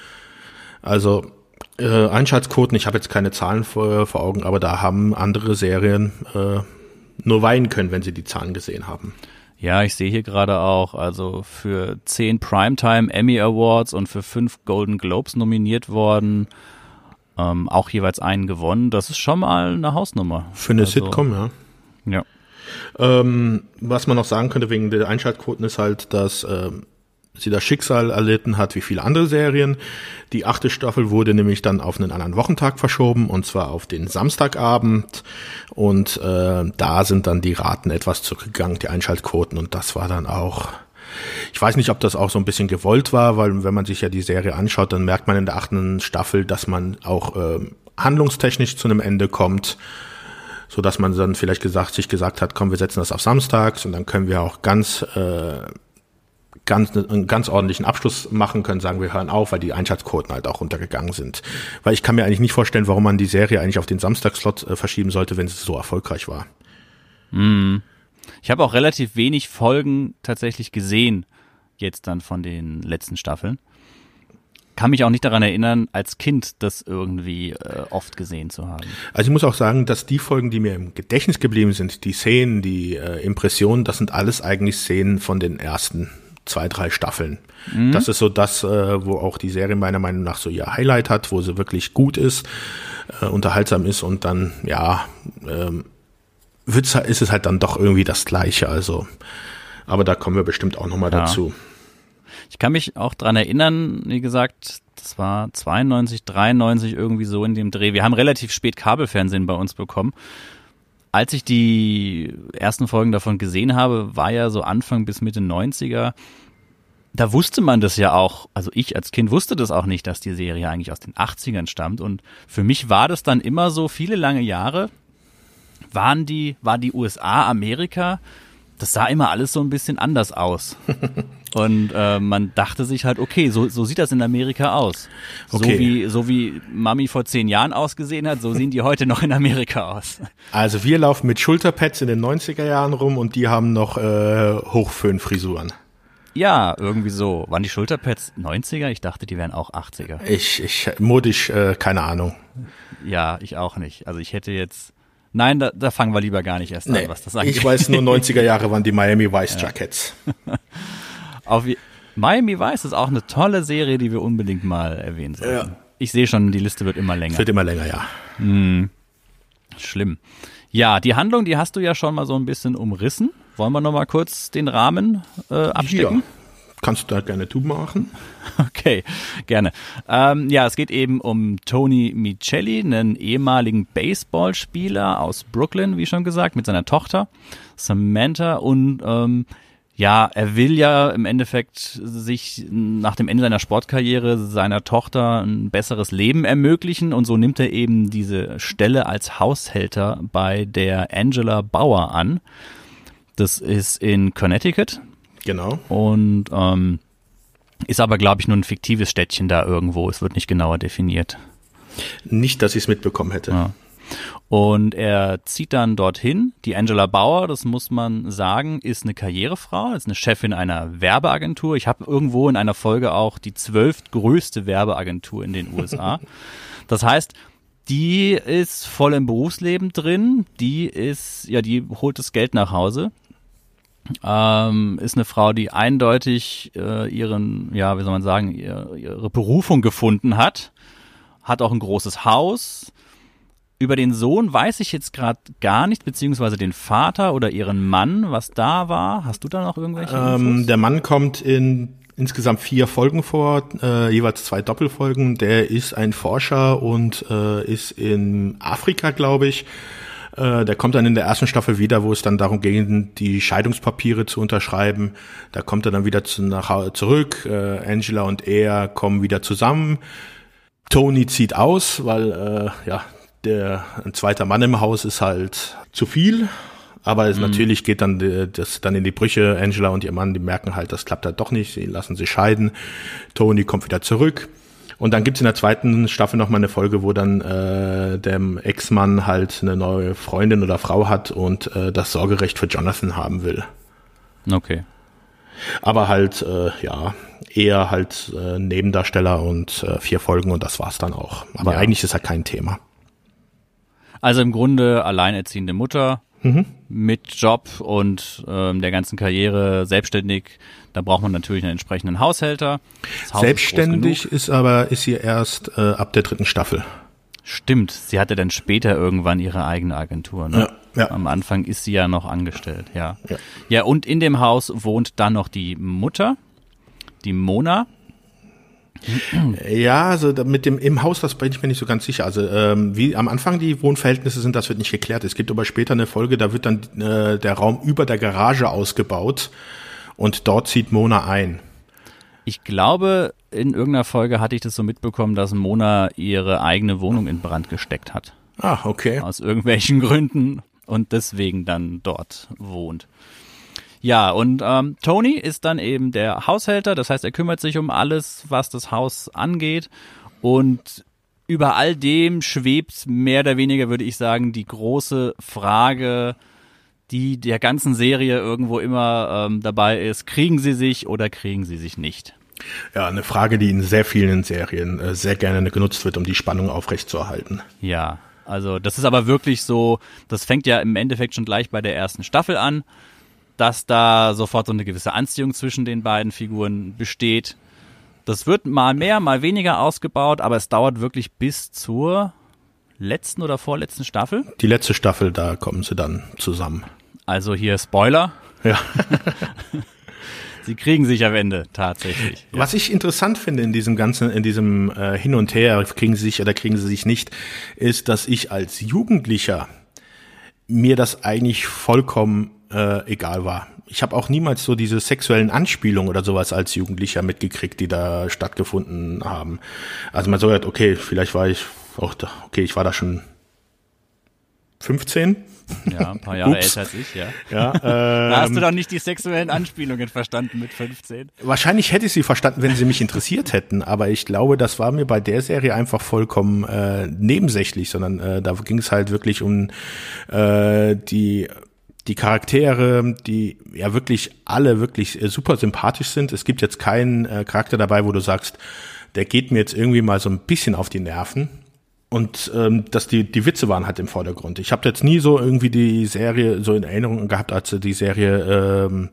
Also äh, Einschaltquoten, ich habe jetzt keine Zahlen vor, vor Augen, aber da haben andere Serien äh, nur weinen können, wenn sie die Zahlen gesehen haben. Ja, ich sehe hier gerade auch, also für zehn Primetime Emmy Awards und für fünf Golden Globes nominiert worden, ähm, auch jeweils einen gewonnen. Das ist schon mal eine Hausnummer. Für eine also, Sitcom, ja. Ja. Ähm, was man noch sagen könnte wegen der Einschaltquoten ist halt, dass ähm, sie das Schicksal erlitten hat wie viele andere Serien. Die achte Staffel wurde nämlich dann auf einen anderen Wochentag verschoben und zwar auf den Samstagabend und äh, da sind dann die Raten etwas zurückgegangen, die Einschaltquoten und das war dann auch ich weiß nicht, ob das auch so ein bisschen gewollt war, weil wenn man sich ja die Serie anschaut, dann merkt man in der achten Staffel, dass man auch äh, handlungstechnisch zu einem Ende kommt, so dass man dann vielleicht gesagt, sich gesagt hat, komm, wir setzen das auf Samstags und dann können wir auch ganz äh, ganz, einen ganz ordentlichen Abschluss machen können, sagen wir hören auf, weil die Einschaltquoten halt auch runtergegangen sind. Weil ich kann mir eigentlich nicht vorstellen, warum man die Serie eigentlich auf den Samstagslot äh, verschieben sollte, wenn es so erfolgreich war. Mm. Ich habe auch relativ wenig Folgen tatsächlich gesehen, jetzt dann von den letzten Staffeln. Kann mich auch nicht daran erinnern, als Kind das irgendwie äh, oft gesehen zu haben. Also ich muss auch sagen, dass die Folgen, die mir im Gedächtnis geblieben sind, die Szenen, die äh, Impressionen, das sind alles eigentlich Szenen von den ersten zwei, drei Staffeln. Mhm. Das ist so das, äh, wo auch die Serie meiner Meinung nach so ihr Highlight hat, wo sie wirklich gut ist, äh, unterhaltsam ist und dann, ja, ähm, wird's, ist es halt dann doch irgendwie das Gleiche. Also, aber da kommen wir bestimmt auch nochmal ja. dazu. Ich kann mich auch dran erinnern, wie gesagt, das war 92, 93 irgendwie so in dem Dreh. Wir haben relativ spät Kabelfernsehen bei uns bekommen als ich die ersten Folgen davon gesehen habe, war ja so Anfang bis Mitte 90er. Da wusste man das ja auch, also ich als Kind wusste das auch nicht, dass die Serie eigentlich aus den 80ern stammt. Und für mich war das dann immer so, viele lange Jahre waren die, war die USA, Amerika, das sah immer alles so ein bisschen anders aus. Und äh, man dachte sich halt, okay, so, so sieht das in Amerika aus. Okay. So wie so wie Mami vor zehn Jahren ausgesehen hat, so sehen die heute noch in Amerika aus. Also wir laufen mit Schulterpads in den 90er Jahren rum und die haben noch äh, Hochföhnfrisuren. Ja, irgendwie so. Waren die Schulterpads 90er? Ich dachte, die wären auch 80er. Ich, ich modisch, äh, keine Ahnung. Ja, ich auch nicht. Also ich hätte jetzt. Nein, da, da fangen wir lieber gar nicht erst nee, an, was das angeht. Ich weiß nur 90er Jahre waren die Miami Vice Jackets. Ja. Auf Miami Vice ist auch eine tolle Serie, die wir unbedingt mal erwähnen sollten. Ja. Ich sehe schon, die Liste wird immer länger. Wird immer länger, ja. Hm. Schlimm. Ja, die Handlung, die hast du ja schon mal so ein bisschen umrissen. Wollen wir noch mal kurz den Rahmen äh, abstecken? Ja, Kannst du da gerne du machen? Okay, gerne. Ähm, ja, es geht eben um Tony Micelli, einen ehemaligen Baseballspieler aus Brooklyn, wie schon gesagt, mit seiner Tochter Samantha und ähm, ja, er will ja im Endeffekt sich nach dem Ende seiner Sportkarriere seiner Tochter ein besseres Leben ermöglichen und so nimmt er eben diese Stelle als Haushälter bei der Angela Bauer an. Das ist in Connecticut. Genau. Und ähm, ist aber, glaube ich, nur ein fiktives Städtchen da irgendwo. Es wird nicht genauer definiert. Nicht, dass ich es mitbekommen hätte. Ja. Und er zieht dann dorthin. Die Angela Bauer, das muss man sagen, ist eine Karrierefrau, ist eine Chefin einer Werbeagentur. Ich habe irgendwo in einer Folge auch die zwölftgrößte Werbeagentur in den USA. Das heißt, die ist voll im Berufsleben drin. Die ist, ja, die holt das Geld nach Hause. Ähm, ist eine Frau, die eindeutig äh, ihren, ja, wie soll man sagen, ihr, ihre Berufung gefunden hat. Hat auch ein großes Haus über den Sohn weiß ich jetzt gerade gar nicht, beziehungsweise den Vater oder ihren Mann, was da war. Hast du da noch irgendwelche ähm, Der Mann kommt in insgesamt vier Folgen vor, äh, jeweils zwei Doppelfolgen. Der ist ein Forscher und äh, ist in Afrika, glaube ich. Äh, der kommt dann in der ersten Staffel wieder, wo es dann darum ging, die Scheidungspapiere zu unterschreiben. Da kommt er dann wieder zu, nach, zurück. Äh, Angela und er kommen wieder zusammen. Tony zieht aus, weil äh, ja der ein zweiter Mann im Haus ist halt zu viel. Aber es mhm. natürlich geht dann das dann in die Brüche. Angela und ihr Mann, die merken halt, das klappt halt doch nicht. Sie lassen sich scheiden. Tony kommt wieder zurück. Und dann gibt's in der zweiten Staffel nochmal eine Folge, wo dann äh, dem Ex-Mann halt eine neue Freundin oder Frau hat und äh, das Sorgerecht für Jonathan haben will. Okay. Aber halt, äh, ja, eher halt äh, Nebendarsteller und äh, vier Folgen und das war's dann auch. Aber ja. eigentlich ist er kein Thema. Also im Grunde alleinerziehende Mutter mhm. mit Job und ähm, der ganzen Karriere selbstständig. Da braucht man natürlich einen entsprechenden Haushälter. Selbstständig ist, ist, aber ist sie erst äh, ab der dritten Staffel. Stimmt, sie hatte dann später irgendwann ihre eigene Agentur. Ne? Ja, ja. Am Anfang ist sie ja noch angestellt, ja. ja. Ja, und in dem Haus wohnt dann noch die Mutter, die Mona. Ja, also mit dem im Haus, das bin ich mir nicht so ganz sicher. Also ähm, wie am Anfang die Wohnverhältnisse sind, das wird nicht geklärt. Es gibt aber später eine Folge, da wird dann äh, der Raum über der Garage ausgebaut und dort zieht Mona ein. Ich glaube, in irgendeiner Folge hatte ich das so mitbekommen, dass Mona ihre eigene Wohnung in Brand gesteckt hat. Ah, okay. Aus irgendwelchen Gründen und deswegen dann dort wohnt. Ja, und ähm, Tony ist dann eben der Haushälter, das heißt, er kümmert sich um alles, was das Haus angeht. Und über all dem schwebt mehr oder weniger, würde ich sagen, die große Frage, die der ganzen Serie irgendwo immer ähm, dabei ist, kriegen sie sich oder kriegen sie sich nicht? Ja, eine Frage, die in sehr vielen Serien äh, sehr gerne genutzt wird, um die Spannung aufrechtzuerhalten. Ja, also das ist aber wirklich so, das fängt ja im Endeffekt schon gleich bei der ersten Staffel an dass da sofort so eine gewisse Anziehung zwischen den beiden Figuren besteht. Das wird mal mehr, mal weniger ausgebaut, aber es dauert wirklich bis zur letzten oder vorletzten Staffel. Die letzte Staffel, da kommen sie dann zusammen. Also hier Spoiler. Ja. Sie kriegen sich am Ende tatsächlich. Ja. Was ich interessant finde in diesem ganzen, in diesem äh, Hin und Her, kriegen sie sich oder kriegen sie sich nicht, ist, dass ich als Jugendlicher mir das eigentlich vollkommen äh, egal war. Ich habe auch niemals so diese sexuellen Anspielungen oder sowas als Jugendlicher mitgekriegt, die da stattgefunden haben. Also man sagt, okay, vielleicht war ich auch da, okay, ich war da schon 15. Ja, ein paar Jahre älter als ich, ja. ja ähm, da hast du doch nicht die sexuellen Anspielungen verstanden mit 15. Wahrscheinlich hätte ich sie verstanden, wenn sie mich interessiert hätten, aber ich glaube, das war mir bei der Serie einfach vollkommen äh, nebensächlich, sondern äh, da ging es halt wirklich um äh, die die Charaktere, die ja wirklich alle wirklich äh, super sympathisch sind. Es gibt jetzt keinen äh, Charakter dabei, wo du sagst, der geht mir jetzt irgendwie mal so ein bisschen auf die Nerven. Und ähm, dass die, die Witze waren halt im Vordergrund. Ich habe jetzt nie so irgendwie die Serie so in Erinnerung gehabt, als die Serie, ähm,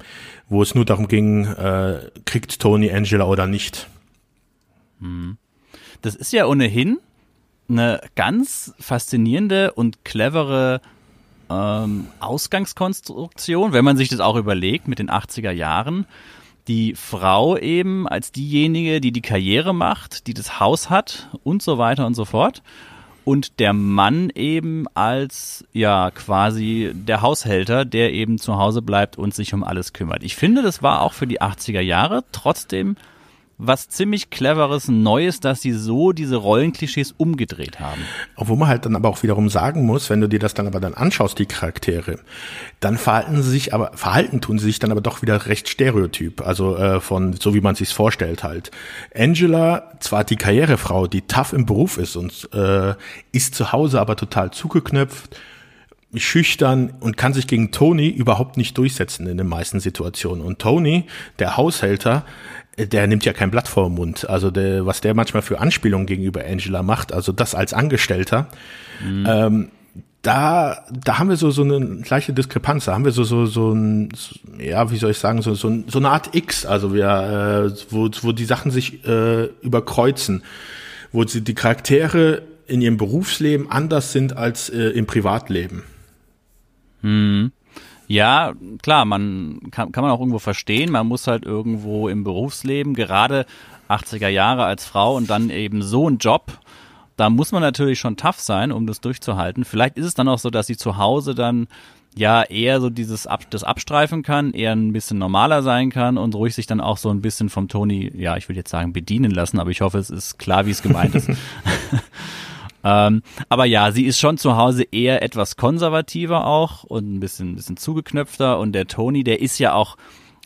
wo es nur darum ging, äh, kriegt Tony Angela oder nicht. Hm. Das ist ja ohnehin eine ganz faszinierende und clevere ähm, Ausgangskonstruktion, wenn man sich das auch überlegt mit den 80er Jahren, die Frau eben als diejenige, die die Karriere macht, die das Haus hat und so weiter und so fort. Und der Mann eben als, ja, quasi der Haushälter, der eben zu Hause bleibt und sich um alles kümmert. Ich finde, das war auch für die 80er Jahre trotzdem was ziemlich cleveres Neues, dass sie so diese Rollenklischees umgedreht haben. Obwohl man halt dann aber auch wiederum sagen muss, wenn du dir das dann aber dann anschaust, die Charaktere, dann verhalten sie sich aber, verhalten tun sie sich dann aber doch wieder recht stereotyp, also äh, von so wie man sich's vorstellt halt. Angela, zwar die Karrierefrau, die tough im Beruf ist und äh, ist zu Hause aber total zugeknöpft, schüchtern und kann sich gegen Tony überhaupt nicht durchsetzen in den meisten Situationen. Und Tony, der Haushälter, der nimmt ja kein Blatt vor den Mund. Also der, was der manchmal für Anspielungen gegenüber Angela macht, also das als Angestellter, mhm. ähm, da, da haben wir so, so eine gleiche Diskrepanz, da haben wir so, so, so ein, ja, wie soll ich sagen, so, so, so eine Art X, also wir, äh, wo, wo die Sachen sich äh, überkreuzen, wo sie die Charaktere in ihrem Berufsleben anders sind als äh, im Privatleben. Mhm. Ja, klar, man kann, kann man auch irgendwo verstehen. Man muss halt irgendwo im Berufsleben, gerade 80er Jahre als Frau und dann eben so ein Job, da muss man natürlich schon tough sein, um das durchzuhalten. Vielleicht ist es dann auch so, dass sie zu Hause dann ja eher so dieses Ab das abstreifen kann, eher ein bisschen normaler sein kann und ruhig sich dann auch so ein bisschen vom Tony, ja, ich will jetzt sagen, bedienen lassen, aber ich hoffe, es ist klar, wie es gemeint ist. Ähm, aber ja, sie ist schon zu Hause eher etwas konservativer auch und ein bisschen, ein bisschen zugeknöpfter. Und der Tony, der ist ja auch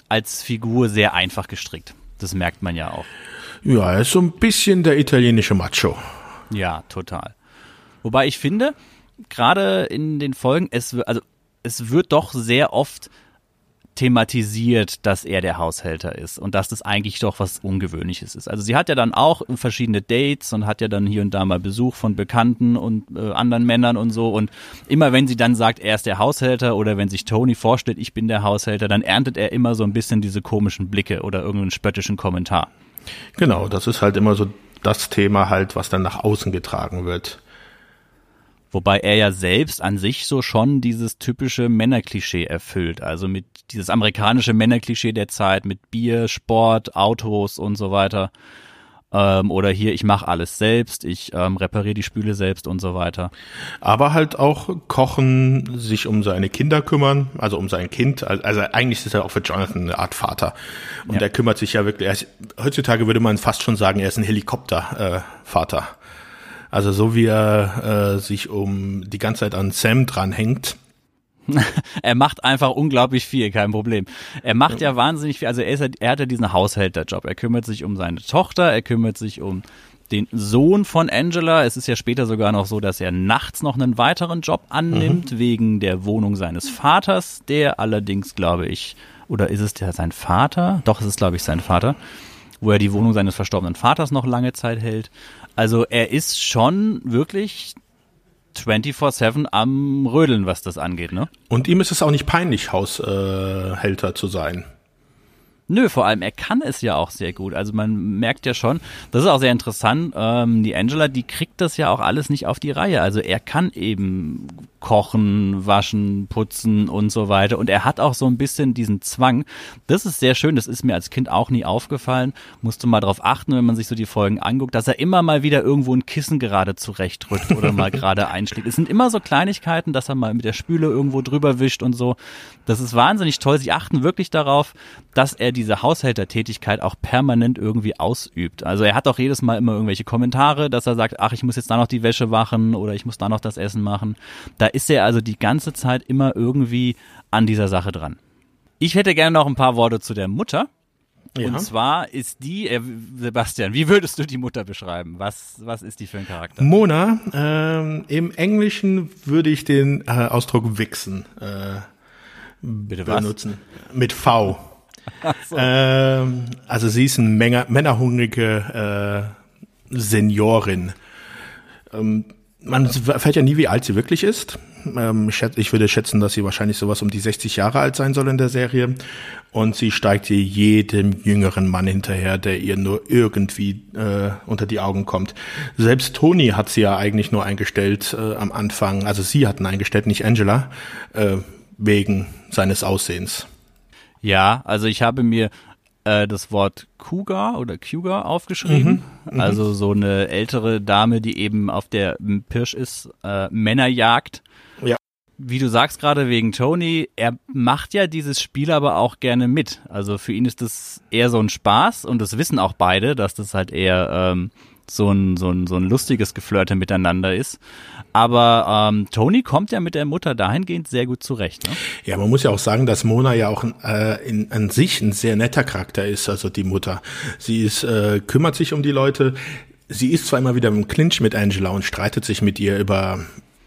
als Figur sehr einfach gestrickt. Das merkt man ja auch. Ja, er ist so ein bisschen der italienische Macho. Ja, total. Wobei ich finde, gerade in den Folgen, es, also, es wird doch sehr oft thematisiert, dass er der Haushälter ist und dass das eigentlich doch was Ungewöhnliches ist. Also sie hat ja dann auch verschiedene Dates und hat ja dann hier und da mal Besuch von Bekannten und äh, anderen Männern und so und immer wenn sie dann sagt, er ist der Haushälter oder wenn sich Tony vorstellt, ich bin der Haushälter, dann erntet er immer so ein bisschen diese komischen Blicke oder irgendeinen spöttischen Kommentar. Genau, das ist halt immer so das Thema halt, was dann nach außen getragen wird. Wobei er ja selbst an sich so schon dieses typische Männerklischee erfüllt. Also mit dieses amerikanische Männerklischee der Zeit mit Bier, Sport, Autos und so weiter. Ähm, oder hier, ich mache alles selbst, ich ähm, repariere die Spüle selbst und so weiter. Aber halt auch kochen, sich um seine Kinder kümmern, also um sein Kind. Also eigentlich ist er auch für Jonathan eine Art Vater. Und ja. er kümmert sich ja wirklich, ist, heutzutage würde man fast schon sagen, er ist ein Helikoptervater. Äh, also so wie er äh, sich um die ganze Zeit an Sam dranhängt. er macht einfach unglaublich viel, kein Problem. Er macht ja, ja wahnsinnig viel. Also er, ist, er hat ja diesen Haushälterjob. Er kümmert sich um seine Tochter, er kümmert sich um den Sohn von Angela. Es ist ja später sogar noch so, dass er nachts noch einen weiteren Job annimmt, mhm. wegen der Wohnung seines Vaters, der allerdings, glaube ich, oder ist es der sein Vater? Doch, es ist, glaube ich, sein Vater, wo er die Wohnung seines verstorbenen Vaters noch lange Zeit hält. Also er ist schon wirklich 24-7 am Rödeln, was das angeht, ne? Und ihm ist es auch nicht peinlich, Haushälter äh, zu sein. Nö, vor allem er kann es ja auch sehr gut. Also man merkt ja schon, das ist auch sehr interessant. Ähm, die Angela, die kriegt das ja auch alles nicht auf die Reihe. Also er kann eben kochen, waschen, putzen und so weiter. Und er hat auch so ein bisschen diesen Zwang. Das ist sehr schön. Das ist mir als Kind auch nie aufgefallen. Musste mal darauf achten, wenn man sich so die Folgen anguckt, dass er immer mal wieder irgendwo ein Kissen gerade zurechtrückt oder mal gerade einschlägt. Es sind immer so Kleinigkeiten, dass er mal mit der Spüle irgendwo drüber wischt und so. Das ist wahnsinnig toll. Sie achten wirklich darauf, dass er diese Haushältertätigkeit auch permanent irgendwie ausübt. Also er hat auch jedes Mal immer irgendwelche Kommentare, dass er sagt, ach, ich muss jetzt da noch die Wäsche machen oder ich muss da noch das Essen machen. Da ist er also die ganze Zeit immer irgendwie an dieser Sache dran. Ich hätte gerne noch ein paar Worte zu der Mutter. Ja. Und zwar ist die, äh, Sebastian, wie würdest du die Mutter beschreiben? Was, was ist die für ein Charakter? Mona, ähm, im Englischen würde ich den äh, Ausdruck wichsen äh, Bitte benutzen. Was? Mit V. So. Ähm, also sie ist eine Menge, männerhungrige äh, Seniorin. Ähm, man erfährt ja nie, wie alt sie wirklich ist. Ähm, ich würde schätzen, dass sie wahrscheinlich sowas um die 60 Jahre alt sein soll in der Serie. Und sie steigt jedem jüngeren Mann hinterher, der ihr nur irgendwie äh, unter die Augen kommt. Selbst Tony hat sie ja eigentlich nur eingestellt äh, am Anfang. Also sie hatten eingestellt, nicht Angela, äh, wegen seines Aussehens. Ja, also ich habe mir äh, das Wort Cougar oder Cougar aufgeschrieben. Mhm, mhm. also so eine ältere Dame, die eben auf der Pirsch ist, äh, Männer jagt. Ja. Wie du sagst gerade wegen Tony, er macht ja dieses Spiel aber auch gerne mit. Also für ihn ist das eher so ein Spaß und das wissen auch beide, dass das halt eher ähm, so ein, so ein, so ein lustiges Geflirte miteinander ist. Aber ähm, Tony kommt ja mit der Mutter dahingehend sehr gut zurecht. Ne? Ja, man muss ja auch sagen, dass Mona ja auch äh, in, an sich ein sehr netter Charakter ist, also die Mutter. Sie ist, äh, kümmert sich um die Leute. Sie ist zwar immer wieder im Clinch mit Angela und streitet sich mit ihr über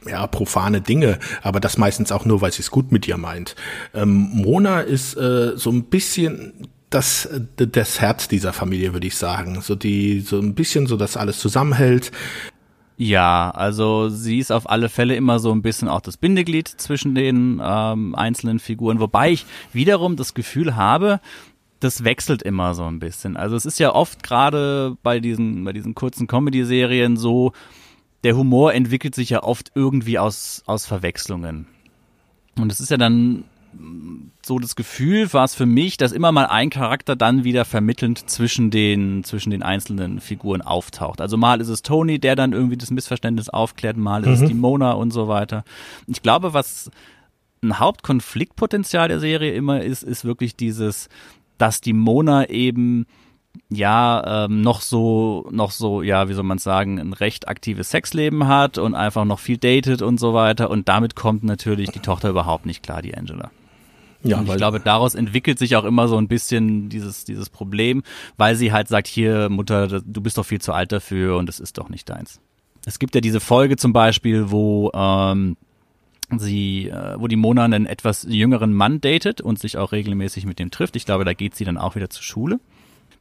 ja, profane Dinge, aber das meistens auch nur, weil sie es gut mit ihr meint. Ähm, Mona ist äh, so ein bisschen das, das Herz dieser Familie, würde ich sagen. So die, so ein bisschen so, dass alles zusammenhält. Ja, also sie ist auf alle Fälle immer so ein bisschen auch das Bindeglied zwischen den ähm, einzelnen Figuren, wobei ich wiederum das Gefühl habe, das wechselt immer so ein bisschen. Also es ist ja oft gerade bei diesen, bei diesen kurzen Comedy-Serien so, der Humor entwickelt sich ja oft irgendwie aus, aus Verwechslungen. Und es ist ja dann so das Gefühl war es für mich, dass immer mal ein Charakter dann wieder vermittelnd zwischen den, zwischen den einzelnen Figuren auftaucht. Also mal ist es Tony, der dann irgendwie das Missverständnis aufklärt, mal ist mhm. es die Mona und so weiter. Ich glaube, was ein Hauptkonfliktpotenzial der Serie immer ist, ist wirklich dieses, dass die Mona eben ja ähm, noch so noch so ja wie soll man sagen ein recht aktives Sexleben hat und einfach noch viel datet und so weiter und damit kommt natürlich die Tochter überhaupt nicht klar die Angela ja, und ich glaube, daraus entwickelt sich auch immer so ein bisschen dieses, dieses Problem, weil sie halt sagt, hier, Mutter, du bist doch viel zu alt dafür und es ist doch nicht deins. Es gibt ja diese Folge zum Beispiel, wo ähm, sie, äh, wo die Mona einen etwas jüngeren Mann datet und sich auch regelmäßig mit dem trifft. Ich glaube, da geht sie dann auch wieder zur Schule.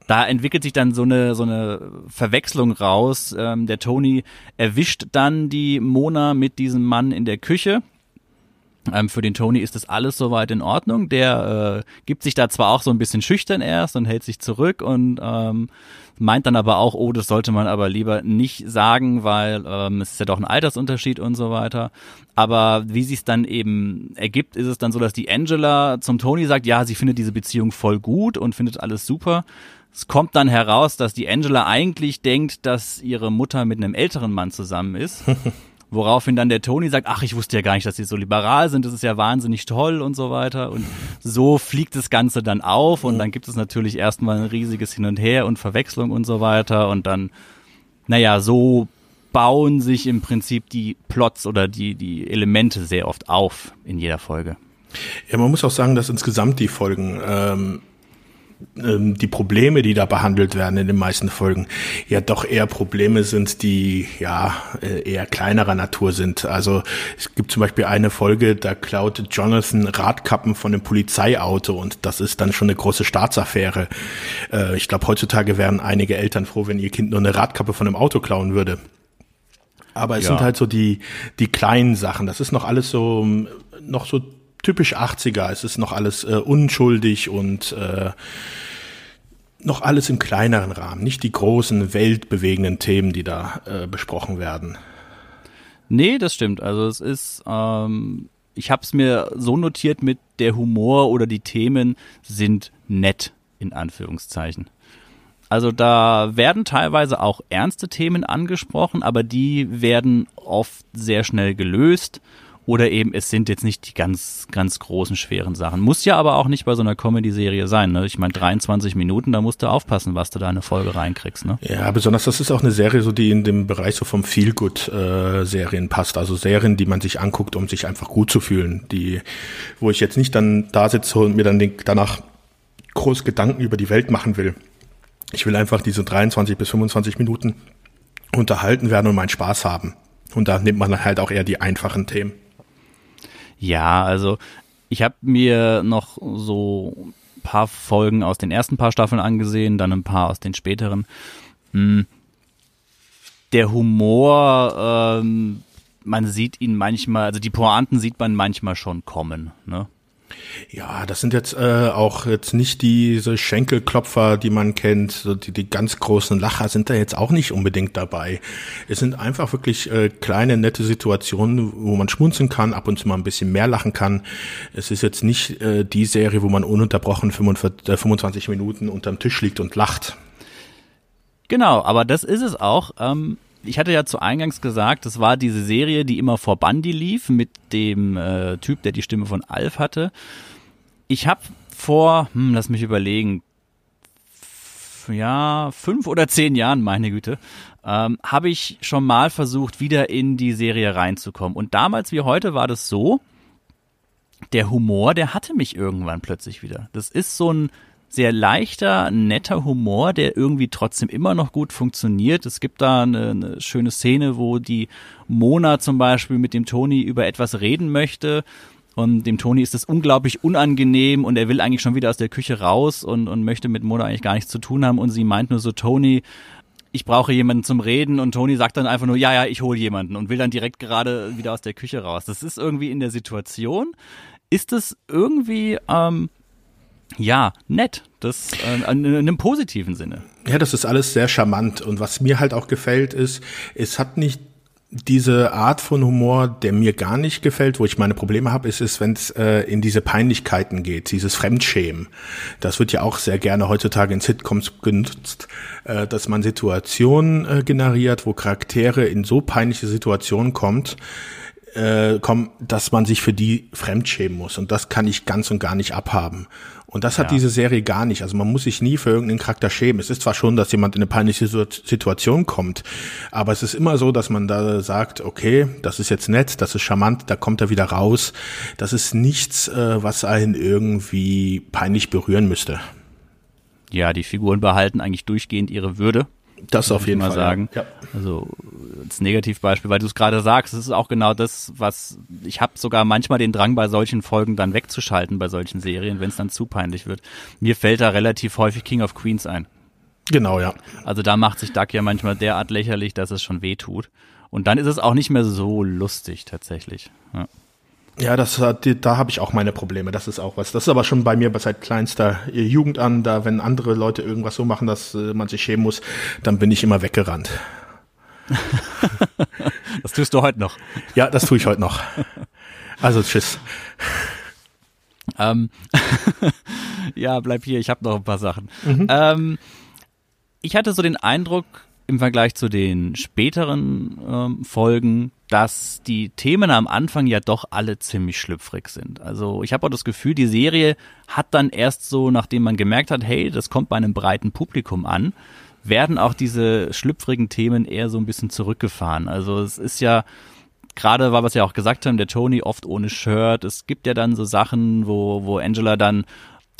Da entwickelt sich dann so eine so eine Verwechslung raus. Ähm, der Tony erwischt dann die Mona mit diesem Mann in der Küche ähm, für den Tony ist das alles soweit in Ordnung. Der äh, gibt sich da zwar auch so ein bisschen schüchtern erst und hält sich zurück und ähm, meint dann aber auch, oh, das sollte man aber lieber nicht sagen, weil ähm, es ist ja doch ein Altersunterschied und so weiter. Aber wie sich es dann eben ergibt, ist es dann so, dass die Angela zum Tony sagt, ja, sie findet diese Beziehung voll gut und findet alles super. Es kommt dann heraus, dass die Angela eigentlich denkt, dass ihre Mutter mit einem älteren Mann zusammen ist. Woraufhin dann der Tony sagt, ach, ich wusste ja gar nicht, dass sie so liberal sind, das ist ja wahnsinnig toll und so weiter. Und so fliegt das Ganze dann auf und dann gibt es natürlich erstmal ein riesiges Hin und Her und Verwechslung und so weiter. Und dann, naja, so bauen sich im Prinzip die Plots oder die, die Elemente sehr oft auf in jeder Folge. Ja, man muss auch sagen, dass insgesamt die Folgen ähm, ähm, die Probleme, die da behandelt werden in den meisten Folgen, ja doch eher Probleme sind, die ja äh, eher kleinerer Natur sind. Also es gibt zum Beispiel eine Folge, da klaut Jonathan Radkappen von einem Polizeiauto und das ist dann schon eine große Staatsaffäre. Äh, ich glaube, heutzutage wären einige Eltern froh, wenn ihr Kind nur eine Radkappe von einem Auto klauen würde. Aber es ja. sind halt so die, die kleinen Sachen. Das ist noch alles so, noch so typisch 80er. Es ist noch alles äh, unschuldig und äh, noch alles im kleineren Rahmen, nicht die großen weltbewegenden Themen, die da äh, besprochen werden. Nee, das stimmt. Also es ist, ähm, ich habe es mir so notiert mit der Humor oder die Themen sind nett in Anführungszeichen. Also da werden teilweise auch ernste Themen angesprochen, aber die werden oft sehr schnell gelöst oder eben es sind jetzt nicht die ganz, ganz großen, schweren Sachen. Muss ja aber auch nicht bei so einer Comedy-Serie sein. Ne? Ich meine, 23 Minuten, da musst du aufpassen, was du da in eine Folge reinkriegst. Ne? Ja, besonders das ist auch eine Serie, so die in dem Bereich so vom Feel-Good-Serien äh, passt. Also Serien, die man sich anguckt, um sich einfach gut zu fühlen. Die, wo ich jetzt nicht dann da sitze und mir dann den, danach groß Gedanken über die Welt machen will. Ich will einfach diese 23 bis 25 Minuten unterhalten werden und meinen Spaß haben. Und da nimmt man halt auch eher die einfachen Themen. Ja, also ich habe mir noch so ein paar Folgen aus den ersten paar Staffeln angesehen, dann ein paar aus den späteren. Hm. Der Humor, ähm, man sieht ihn manchmal, also die Pointen sieht man manchmal schon kommen. Ne? Ja, das sind jetzt äh, auch jetzt nicht diese Schenkelklopfer, die man kennt. So die, die ganz großen Lacher sind da jetzt auch nicht unbedingt dabei. Es sind einfach wirklich äh, kleine, nette Situationen, wo man schmunzeln kann, ab und zu mal ein bisschen mehr lachen kann. Es ist jetzt nicht äh, die Serie, wo man ununterbrochen 45, äh, 25 Minuten unterm Tisch liegt und lacht. Genau, aber das ist es auch. Ähm ich hatte ja zu Eingangs gesagt, das war diese Serie, die immer vor Bandi lief, mit dem äh, Typ, der die Stimme von Alf hatte. Ich habe vor, hm, lass mich überlegen, ja, fünf oder zehn Jahren, meine Güte, ähm, habe ich schon mal versucht, wieder in die Serie reinzukommen. Und damals wie heute war das so, der Humor, der hatte mich irgendwann plötzlich wieder. Das ist so ein sehr leichter, netter Humor, der irgendwie trotzdem immer noch gut funktioniert. Es gibt da eine, eine schöne Szene, wo die Mona zum Beispiel mit dem Toni über etwas reden möchte. Und dem Toni ist es unglaublich unangenehm und er will eigentlich schon wieder aus der Küche raus und, und möchte mit Mona eigentlich gar nichts zu tun haben. Und sie meint nur so, Toni, ich brauche jemanden zum Reden und Toni sagt dann einfach nur, ja, ja, ich hole jemanden und will dann direkt gerade wieder aus der Küche raus. Das ist irgendwie in der Situation. Ist es irgendwie ähm, ja, nett. Das äh, in einem positiven Sinne. Ja, das ist alles sehr charmant. Und was mir halt auch gefällt, ist, es hat nicht diese Art von Humor, der mir gar nicht gefällt, wo ich meine Probleme habe, ist es, wenn es äh, in diese Peinlichkeiten geht, dieses Fremdschämen. Das wird ja auch sehr gerne heutzutage in Sitcoms genutzt, äh, dass man Situationen äh, generiert, wo Charaktere in so peinliche Situationen kommt, äh, kommen, dass man sich für die fremdschämen muss. Und das kann ich ganz und gar nicht abhaben. Und das hat ja. diese Serie gar nicht. Also man muss sich nie für irgendeinen Charakter schämen. Es ist zwar schon, dass jemand in eine peinliche Situation kommt, aber es ist immer so, dass man da sagt, okay, das ist jetzt nett, das ist charmant, da kommt er wieder raus. Das ist nichts, äh, was einen irgendwie peinlich berühren müsste. Ja, die Figuren behalten eigentlich durchgehend ihre Würde. Das auf jeden Fall sagen. Ja. Also als Negativbeispiel, weil du es gerade sagst, es ist auch genau das, was ich habe sogar manchmal den Drang bei solchen Folgen dann wegzuschalten bei solchen Serien, wenn es dann zu peinlich wird. Mir fällt da relativ häufig King of Queens ein. Genau, ja. Also da macht sich Duck ja manchmal derart lächerlich, dass es schon weh tut. Und dann ist es auch nicht mehr so lustig tatsächlich. Ja. Ja, das hat, da habe ich auch meine Probleme. Das ist auch was. Das ist aber schon bei mir seit kleinster Jugend an. Da, wenn andere Leute irgendwas so machen, dass äh, man sich schämen muss, dann bin ich immer weggerannt. das tust du heute noch. Ja, das tue ich heute noch. Also tschüss. Ähm, ja, bleib hier. Ich habe noch ein paar Sachen. Mhm. Ähm, ich hatte so den Eindruck, im Vergleich zu den späteren ähm, Folgen, dass die Themen am Anfang ja doch alle ziemlich schlüpfrig sind. Also ich habe auch das Gefühl, die Serie hat dann erst so, nachdem man gemerkt hat, hey, das kommt bei einem breiten Publikum an, werden auch diese schlüpfrigen Themen eher so ein bisschen zurückgefahren. Also es ist ja gerade, weil wir es ja auch gesagt haben, der Tony oft ohne Shirt. Es gibt ja dann so Sachen, wo, wo Angela dann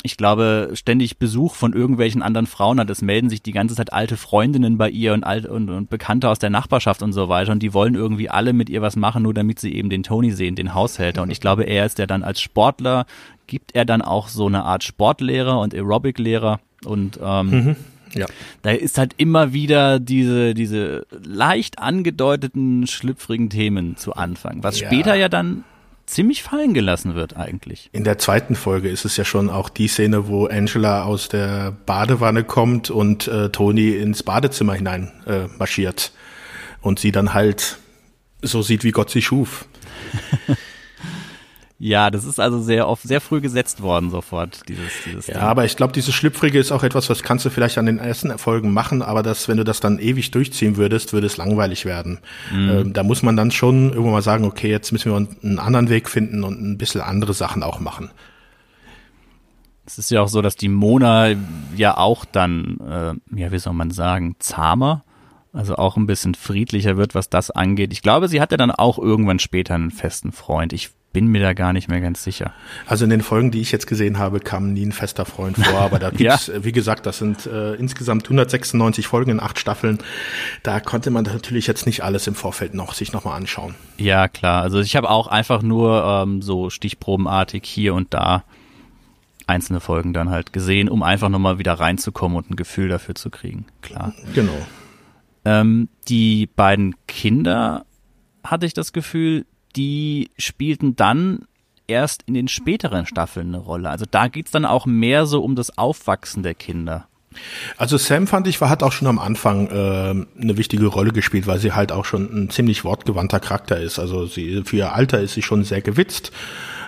ich glaube, ständig Besuch von irgendwelchen anderen Frauen hat. Es melden sich die ganze Zeit alte Freundinnen bei ihr und, alte, und, und Bekannte aus der Nachbarschaft und so weiter. Und die wollen irgendwie alle mit ihr was machen, nur damit sie eben den Tony sehen, den Haushälter. Und ich glaube, er ist der dann als Sportler, gibt er dann auch so eine Art Sportlehrer und Aerobic-Lehrer. Und ähm, mhm. Ja. Da ist halt immer wieder diese, diese leicht angedeuteten, schlüpfrigen Themen zu Anfang, was ja. später ja dann ziemlich fallen gelassen wird eigentlich. In der zweiten Folge ist es ja schon auch die Szene, wo Angela aus der Badewanne kommt und äh, Tony ins Badezimmer hinein äh, marschiert und sie dann halt so sieht, wie Gott sie schuf. Ja, das ist also sehr oft, sehr früh gesetzt worden sofort, dieses, dieses Ja, Ding. aber ich glaube, dieses Schlüpfrige ist auch etwas, was kannst du vielleicht an den ersten Erfolgen machen, aber das, wenn du das dann ewig durchziehen würdest, würde es langweilig werden. Mhm. Ähm, da muss man dann schon irgendwann mal sagen, okay, jetzt müssen wir einen anderen Weg finden und ein bisschen andere Sachen auch machen. Es ist ja auch so, dass die Mona ja auch dann, äh, ja, wie soll man sagen, zahmer, also auch ein bisschen friedlicher wird, was das angeht. Ich glaube, sie hat ja dann auch irgendwann später einen festen Freund. Ich bin mir da gar nicht mehr ganz sicher. Also in den Folgen, die ich jetzt gesehen habe, kam nie ein fester Freund vor, aber da gibt's, ja. wie gesagt, das sind äh, insgesamt 196 Folgen in acht Staffeln. Da konnte man natürlich jetzt nicht alles im Vorfeld noch sich nochmal anschauen. Ja, klar. Also ich habe auch einfach nur ähm, so stichprobenartig hier und da einzelne Folgen dann halt gesehen, um einfach nochmal wieder reinzukommen und ein Gefühl dafür zu kriegen. Klar. Genau. Ähm, die beiden Kinder hatte ich das Gefühl, die spielten dann erst in den späteren Staffeln eine Rolle. Also da geht's dann auch mehr so um das Aufwachsen der Kinder. Also Sam fand ich, war, hat auch schon am Anfang äh, eine wichtige Rolle gespielt, weil sie halt auch schon ein ziemlich wortgewandter Charakter ist. Also sie für ihr Alter ist sie schon sehr gewitzt,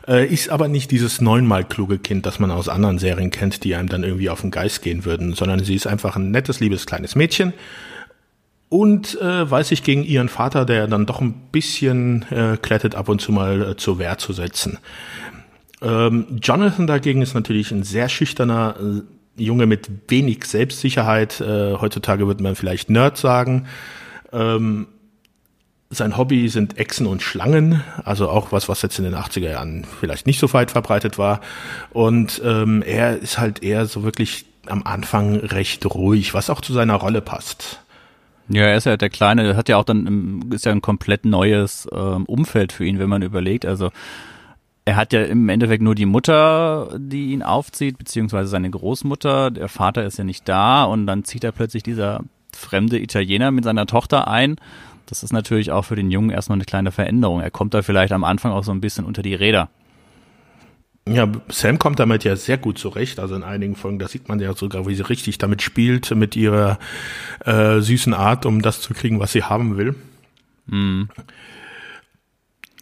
äh, ist aber nicht dieses neunmal kluge Kind, das man aus anderen Serien kennt, die einem dann irgendwie auf den Geist gehen würden, sondern sie ist einfach ein nettes, liebes kleines Mädchen und äh, weiß sich gegen ihren Vater, der dann doch ein bisschen äh, klettet, ab und zu mal äh, zur Wehr zu setzen. Ähm, Jonathan dagegen ist natürlich ein sehr schüchterner äh, Junge mit wenig Selbstsicherheit. Äh, heutzutage würde man vielleicht Nerd sagen. Ähm, sein Hobby sind Echsen und Schlangen, also auch was, was jetzt in den 80er Jahren vielleicht nicht so weit verbreitet war. Und ähm, er ist halt eher so wirklich am Anfang recht ruhig, was auch zu seiner Rolle passt. Ja, er ist ja der Kleine, hat ja auch dann, ist ja ein komplett neues ähm, Umfeld für ihn, wenn man überlegt. Also er hat ja im Endeffekt nur die Mutter, die ihn aufzieht, beziehungsweise seine Großmutter. Der Vater ist ja nicht da und dann zieht er plötzlich dieser fremde Italiener mit seiner Tochter ein. Das ist natürlich auch für den Jungen erstmal eine kleine Veränderung. Er kommt da vielleicht am Anfang auch so ein bisschen unter die Räder. Ja, Sam kommt damit ja sehr gut zurecht. Also in einigen Folgen, da sieht man ja sogar, wie sie richtig damit spielt, mit ihrer äh, süßen Art, um das zu kriegen, was sie haben will. Mhm.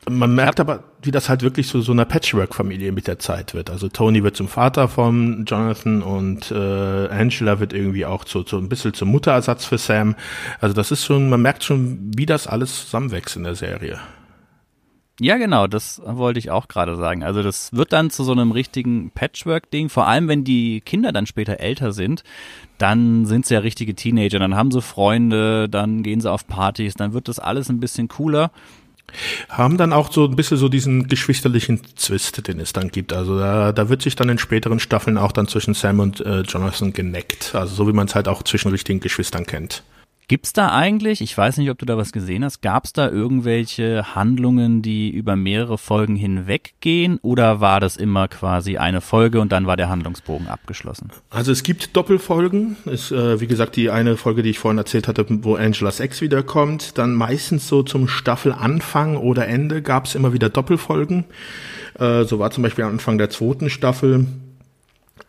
Man merkt aber, wie das halt wirklich so so einer Patchwork-Familie mit der Zeit wird. Also Tony wird zum Vater von Jonathan und äh, Angela wird irgendwie auch zu, zu ein bisschen zum Mutterersatz für Sam. Also das ist schon, man merkt schon, wie das alles zusammenwächst in der Serie. Ja, genau, das wollte ich auch gerade sagen. Also das wird dann zu so einem richtigen Patchwork-Ding, vor allem wenn die Kinder dann später älter sind, dann sind sie ja richtige Teenager, dann haben sie Freunde, dann gehen sie auf Partys, dann wird das alles ein bisschen cooler haben dann auch so ein bisschen so diesen geschwisterlichen Zwist, den es dann gibt. Also da, da wird sich dann in späteren Staffeln auch dann zwischen Sam und äh, Jonathan geneckt. Also so wie man es halt auch zwischen richtigen Geschwistern kennt. Gibt's da eigentlich, ich weiß nicht, ob du da was gesehen hast, gab's da irgendwelche Handlungen, die über mehrere Folgen hinweggehen oder war das immer quasi eine Folge und dann war der Handlungsbogen abgeschlossen? Also es gibt Doppelfolgen. Ist, äh, wie gesagt, die eine Folge, die ich vorhin erzählt hatte, wo Angela's Ex wiederkommt. Dann meistens so zum Staffelanfang oder Ende gab's immer wieder Doppelfolgen. Äh, so war zum Beispiel am Anfang der zweiten Staffel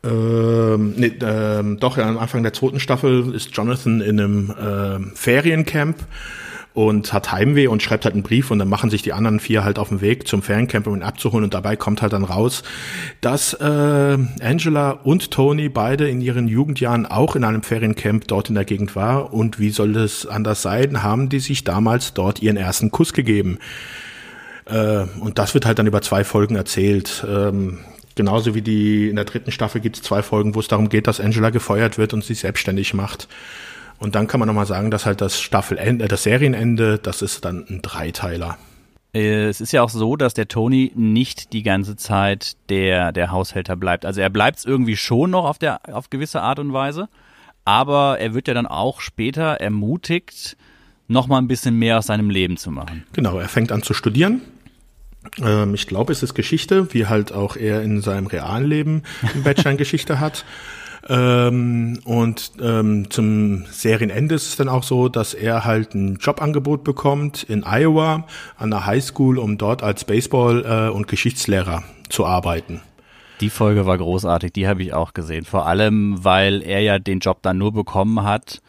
ähm, nee, ähm, doch, ja, am Anfang der zweiten Staffel ist Jonathan in einem ähm, Feriencamp und hat Heimweh und schreibt halt einen Brief und dann machen sich die anderen vier halt auf den Weg zum Feriencamp, um ihn abzuholen und dabei kommt halt dann raus, dass äh, Angela und Tony beide in ihren Jugendjahren auch in einem Feriencamp dort in der Gegend war und wie soll das anders sein, haben die sich damals dort ihren ersten Kuss gegeben. Äh, und das wird halt dann über zwei Folgen erzählt. Ähm, Genauso wie die in der dritten Staffel gibt es zwei Folgen, wo es darum geht, dass Angela gefeuert wird und sich selbstständig macht. Und dann kann man nochmal sagen, dass halt das Staffelende, das Serienende, das ist dann ein Dreiteiler. Äh, es ist ja auch so, dass der Tony nicht die ganze Zeit der, der Haushälter bleibt. Also er bleibt irgendwie schon noch auf der, auf gewisse Art und Weise. Aber er wird ja dann auch später ermutigt, noch mal ein bisschen mehr aus seinem Leben zu machen. Genau, er fängt an zu studieren ähm, ich glaube, es ist Geschichte, wie halt auch er in seinem realen Leben einen Bachelor Geschichte hat. Ähm, und ähm, zum Serienende ist es dann auch so, dass er halt ein Jobangebot bekommt in Iowa an der Highschool, um dort als Baseball- äh, und Geschichtslehrer zu arbeiten. Die Folge war großartig, die habe ich auch gesehen. Vor allem, weil er ja den Job dann nur bekommen hat,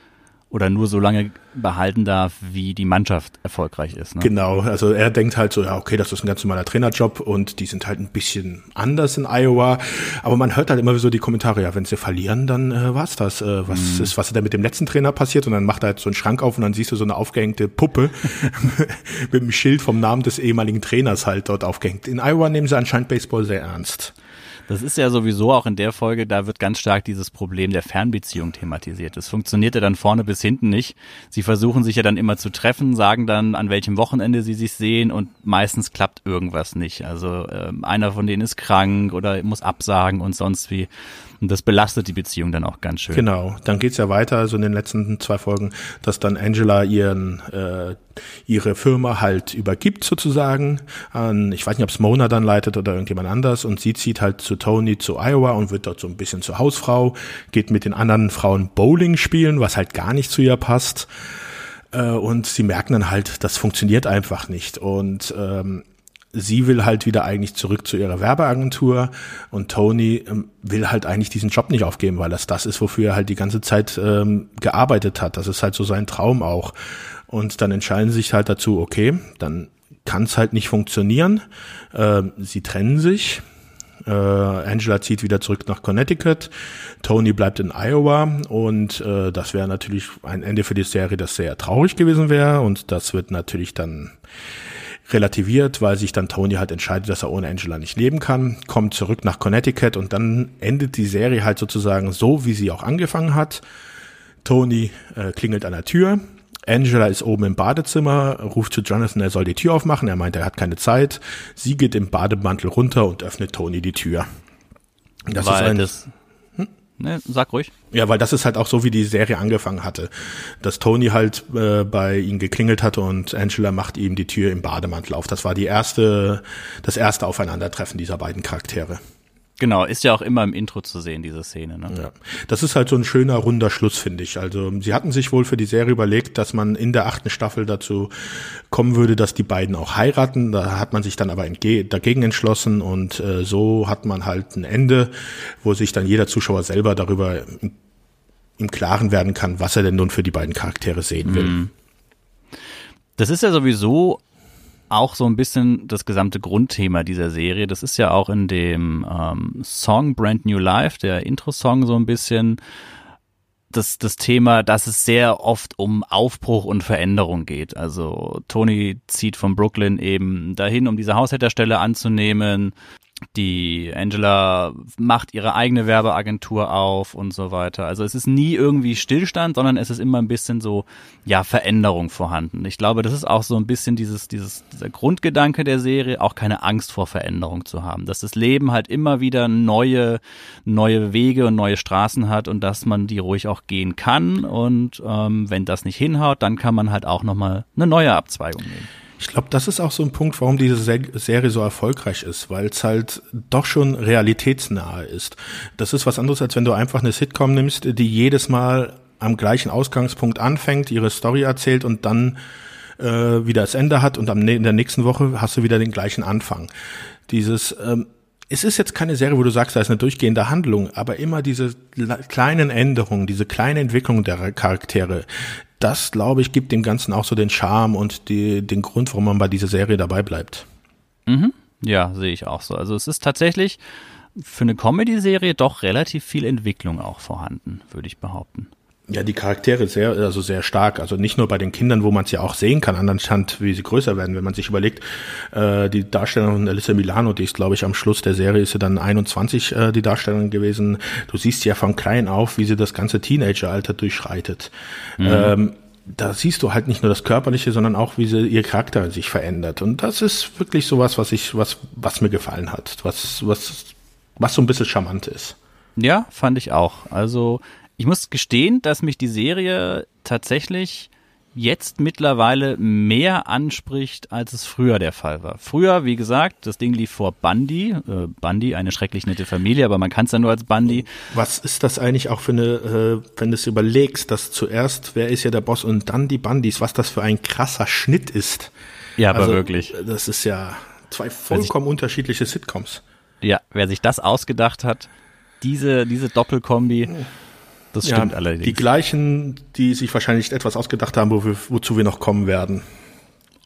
oder nur so lange behalten darf, wie die Mannschaft erfolgreich ist. Ne? Genau, also er denkt halt so, ja, okay, das ist ein ganz normaler Trainerjob und die sind halt ein bisschen anders in Iowa. Aber man hört halt immer so die Kommentare, ja, wenn sie verlieren, dann äh, war's das. Äh, was mhm. ist, was ist da mit dem letzten Trainer passiert? Und dann macht er halt so einen Schrank auf und dann siehst du so eine aufgehängte Puppe mit dem Schild vom Namen des ehemaligen Trainers halt dort aufgehängt. In Iowa nehmen sie anscheinend Baseball sehr ernst. Das ist ja sowieso auch in der Folge, da wird ganz stark dieses Problem der Fernbeziehung thematisiert. Das funktioniert ja dann vorne bis hinten nicht. Sie versuchen sich ja dann immer zu treffen, sagen dann, an welchem Wochenende sie sich sehen und meistens klappt irgendwas nicht. Also äh, einer von denen ist krank oder muss absagen und sonst wie. Und das belastet die Beziehung dann auch ganz schön. Genau, dann geht's ja weiter, also in den letzten zwei Folgen, dass dann Angela ihren äh, ihre Firma halt übergibt sozusagen an, ich weiß nicht, ob es Mona dann leitet oder irgendjemand anders und sie zieht halt zu Tony zu Iowa und wird dort so ein bisschen zur Hausfrau, geht mit den anderen Frauen Bowling spielen, was halt gar nicht zu ihr passt. Äh, und sie merken dann halt, das funktioniert einfach nicht. Und ähm, sie will halt wieder eigentlich zurück zu ihrer Werbeagentur und Tony ähm, will halt eigentlich diesen Job nicht aufgeben, weil das das ist, wofür er halt die ganze Zeit ähm, gearbeitet hat. Das ist halt so sein Traum auch. Und dann entscheiden sie sich halt dazu, okay, dann kann es halt nicht funktionieren. Äh, sie trennen sich. Äh, Angela zieht wieder zurück nach Connecticut. Tony bleibt in Iowa und äh, das wäre natürlich ein Ende für die Serie, das sehr traurig gewesen wäre und das wird natürlich dann relativiert, weil sich dann Tony halt entscheidet, dass er ohne Angela nicht leben kann, kommt zurück nach Connecticut und dann endet die Serie halt sozusagen so, wie sie auch angefangen hat. Tony äh, klingelt an der Tür, Angela ist oben im Badezimmer, ruft zu Jonathan, er soll die Tür aufmachen. Er meint, er hat keine Zeit. Sie geht im Bademantel runter und öffnet Tony die Tür. Das Weil ist ein, das Ne, sag ruhig. Ja, weil das ist halt auch so, wie die Serie angefangen hatte. Dass Tony halt äh, bei ihm geklingelt hatte und Angela macht ihm die Tür im Bademantel auf. Das war die erste, das erste Aufeinandertreffen dieser beiden Charaktere. Genau, ist ja auch immer im Intro zu sehen, diese Szene. Ne? Ja. Das ist halt so ein schöner, runder Schluss, finde ich. Also sie hatten sich wohl für die Serie überlegt, dass man in der achten Staffel dazu kommen würde, dass die beiden auch heiraten. Da hat man sich dann aber dagegen entschlossen und äh, so hat man halt ein Ende, wo sich dann jeder Zuschauer selber darüber im, im Klaren werden kann, was er denn nun für die beiden Charaktere sehen will. Mhm. Das ist ja sowieso auch so ein bisschen das gesamte Grundthema dieser Serie. Das ist ja auch in dem ähm, Song Brand New Life, der Intro-Song, so ein bisschen das, das Thema, dass es sehr oft um Aufbruch und Veränderung geht. Also Tony zieht von Brooklyn eben dahin, um diese Haushälterstelle anzunehmen die Angela macht ihre eigene Werbeagentur auf und so weiter. Also es ist nie irgendwie Stillstand, sondern es ist immer ein bisschen so, ja, Veränderung vorhanden. Ich glaube, das ist auch so ein bisschen dieses, dieses, dieser Grundgedanke der Serie, auch keine Angst vor Veränderung zu haben. Dass das Leben halt immer wieder neue, neue Wege und neue Straßen hat und dass man die ruhig auch gehen kann. Und ähm, wenn das nicht hinhaut, dann kann man halt auch nochmal eine neue Abzweigung nehmen. Ich glaube, das ist auch so ein Punkt, warum diese Serie so erfolgreich ist, weil es halt doch schon realitätsnahe ist. Das ist was anderes, als wenn du einfach eine Sitcom nimmst, die jedes Mal am gleichen Ausgangspunkt anfängt, ihre Story erzählt und dann äh, wieder das Ende hat und am, in der nächsten Woche hast du wieder den gleichen Anfang. Dieses ähm, es ist jetzt keine Serie, wo du sagst, da ist eine durchgehende Handlung, aber immer diese kleinen Änderungen, diese kleine Entwicklung der Charaktere, das, glaube ich, gibt dem Ganzen auch so den Charme und die, den Grund, warum man bei dieser Serie dabei bleibt. Mhm. Ja, sehe ich auch so. Also es ist tatsächlich für eine Comedy-Serie doch relativ viel Entwicklung auch vorhanden, würde ich behaupten. Ja, die Charaktere sehr, also sehr stark. Also nicht nur bei den Kindern, wo man es ja auch sehen kann, anhand, wie sie größer werden. Wenn man sich überlegt, äh, die Darstellerin Alyssa Milano, die ist, glaube ich, am Schluss der Serie ist sie dann 21, äh, die Darstellerin gewesen. Du siehst ja von klein auf, wie sie das ganze Teenageralter durchschreitet. Mhm. Ähm, da siehst du halt nicht nur das Körperliche, sondern auch, wie sie ihr Charakter sich verändert. Und das ist wirklich sowas, was ich, was, was mir gefallen hat, was, was, was so ein bisschen charmant ist. Ja, fand ich auch. Also ich muss gestehen, dass mich die Serie tatsächlich jetzt mittlerweile mehr anspricht, als es früher der Fall war. Früher, wie gesagt, das Ding lief vor Bundy. Äh, Bundy, eine schrecklich nette Familie, aber man kann es ja nur als Bundy. Was ist das eigentlich auch für eine, äh, wenn du es überlegst, dass zuerst, wer ist ja der Boss und dann die Bundys, was das für ein krasser Schnitt ist. Ja, aber also, wirklich. Das ist ja zwei vollkommen unterschiedliche Sitcoms. Ja, wer sich das ausgedacht hat, diese, diese Doppelkombi. Oh das stimmt ja, allerdings. Die gleichen, die sich wahrscheinlich etwas ausgedacht haben, wo wir, wozu wir noch kommen werden.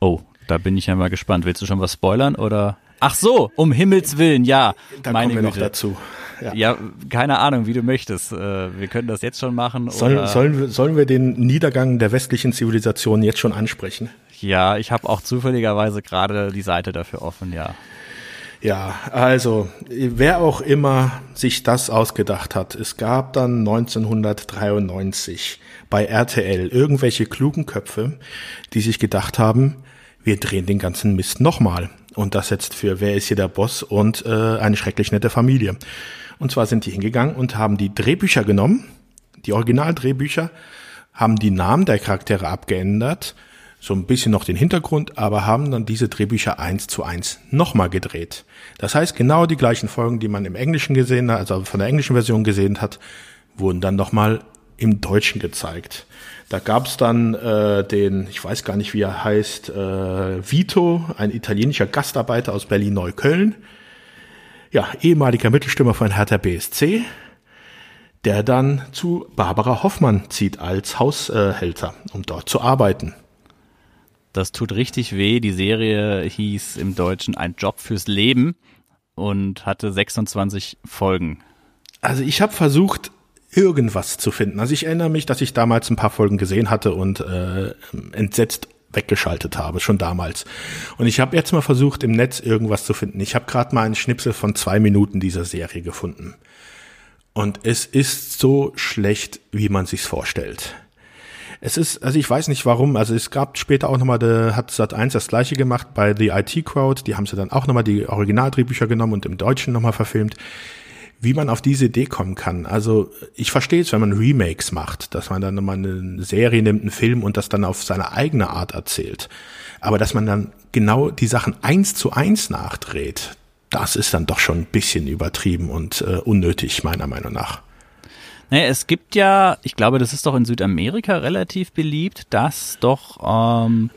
Oh, da bin ich ja mal gespannt. Willst du schon was spoilern oder? Ach so, um Himmels Willen, ja. Da meine kommen wir Güte. noch dazu. Ja. ja. keine Ahnung, wie du möchtest. Äh, wir können das jetzt schon machen. Sollen, oder? Sollen, wir, sollen wir den Niedergang der westlichen Zivilisation jetzt schon ansprechen? Ja, ich habe auch zufälligerweise gerade die Seite dafür offen, ja. Ja, also wer auch immer sich das ausgedacht hat, es gab dann 1993 bei RTL irgendwelche klugen Köpfe, die sich gedacht haben, wir drehen den ganzen Mist nochmal. Und das jetzt für Wer ist hier der Boss und äh, eine schrecklich nette Familie. Und zwar sind die hingegangen und haben die Drehbücher genommen, die Originaldrehbücher, haben die Namen der Charaktere abgeändert so ein bisschen noch den Hintergrund, aber haben dann diese Drehbücher eins zu eins nochmal gedreht. Das heißt, genau die gleichen Folgen, die man im Englischen gesehen hat, also von der englischen Version gesehen hat, wurden dann nochmal im Deutschen gezeigt. Da gab es dann äh, den, ich weiß gar nicht, wie er heißt, äh, Vito, ein italienischer Gastarbeiter aus Berlin-Neukölln. Ja, ehemaliger Mittelstürmer von Hertha BSC, der dann zu Barbara Hoffmann zieht als Haushälter, um dort zu arbeiten. Das tut richtig weh. Die Serie hieß im Deutschen Ein Job fürs Leben und hatte 26 Folgen. Also ich habe versucht, irgendwas zu finden. Also ich erinnere mich, dass ich damals ein paar Folgen gesehen hatte und äh, entsetzt weggeschaltet habe, schon damals. Und ich habe jetzt mal versucht, im Netz irgendwas zu finden. Ich habe gerade mal einen Schnipsel von zwei Minuten dieser Serie gefunden. Und es ist so schlecht, wie man sich's vorstellt. Es ist, also ich weiß nicht warum, also es gab später auch nochmal, der hat Sat 1 das gleiche gemacht bei The IT Crowd, die haben sie dann auch nochmal die Originaldrehbücher genommen und im Deutschen nochmal verfilmt wie man auf diese Idee kommen kann. Also ich verstehe es, wenn man Remakes macht, dass man dann mal eine Serie nimmt, einen Film und das dann auf seine eigene Art erzählt. Aber dass man dann genau die Sachen eins zu eins nachdreht, das ist dann doch schon ein bisschen übertrieben und äh, unnötig, meiner Meinung nach. Naja, es gibt ja, ich glaube, das ist doch in Südamerika relativ beliebt, dass doch ähm,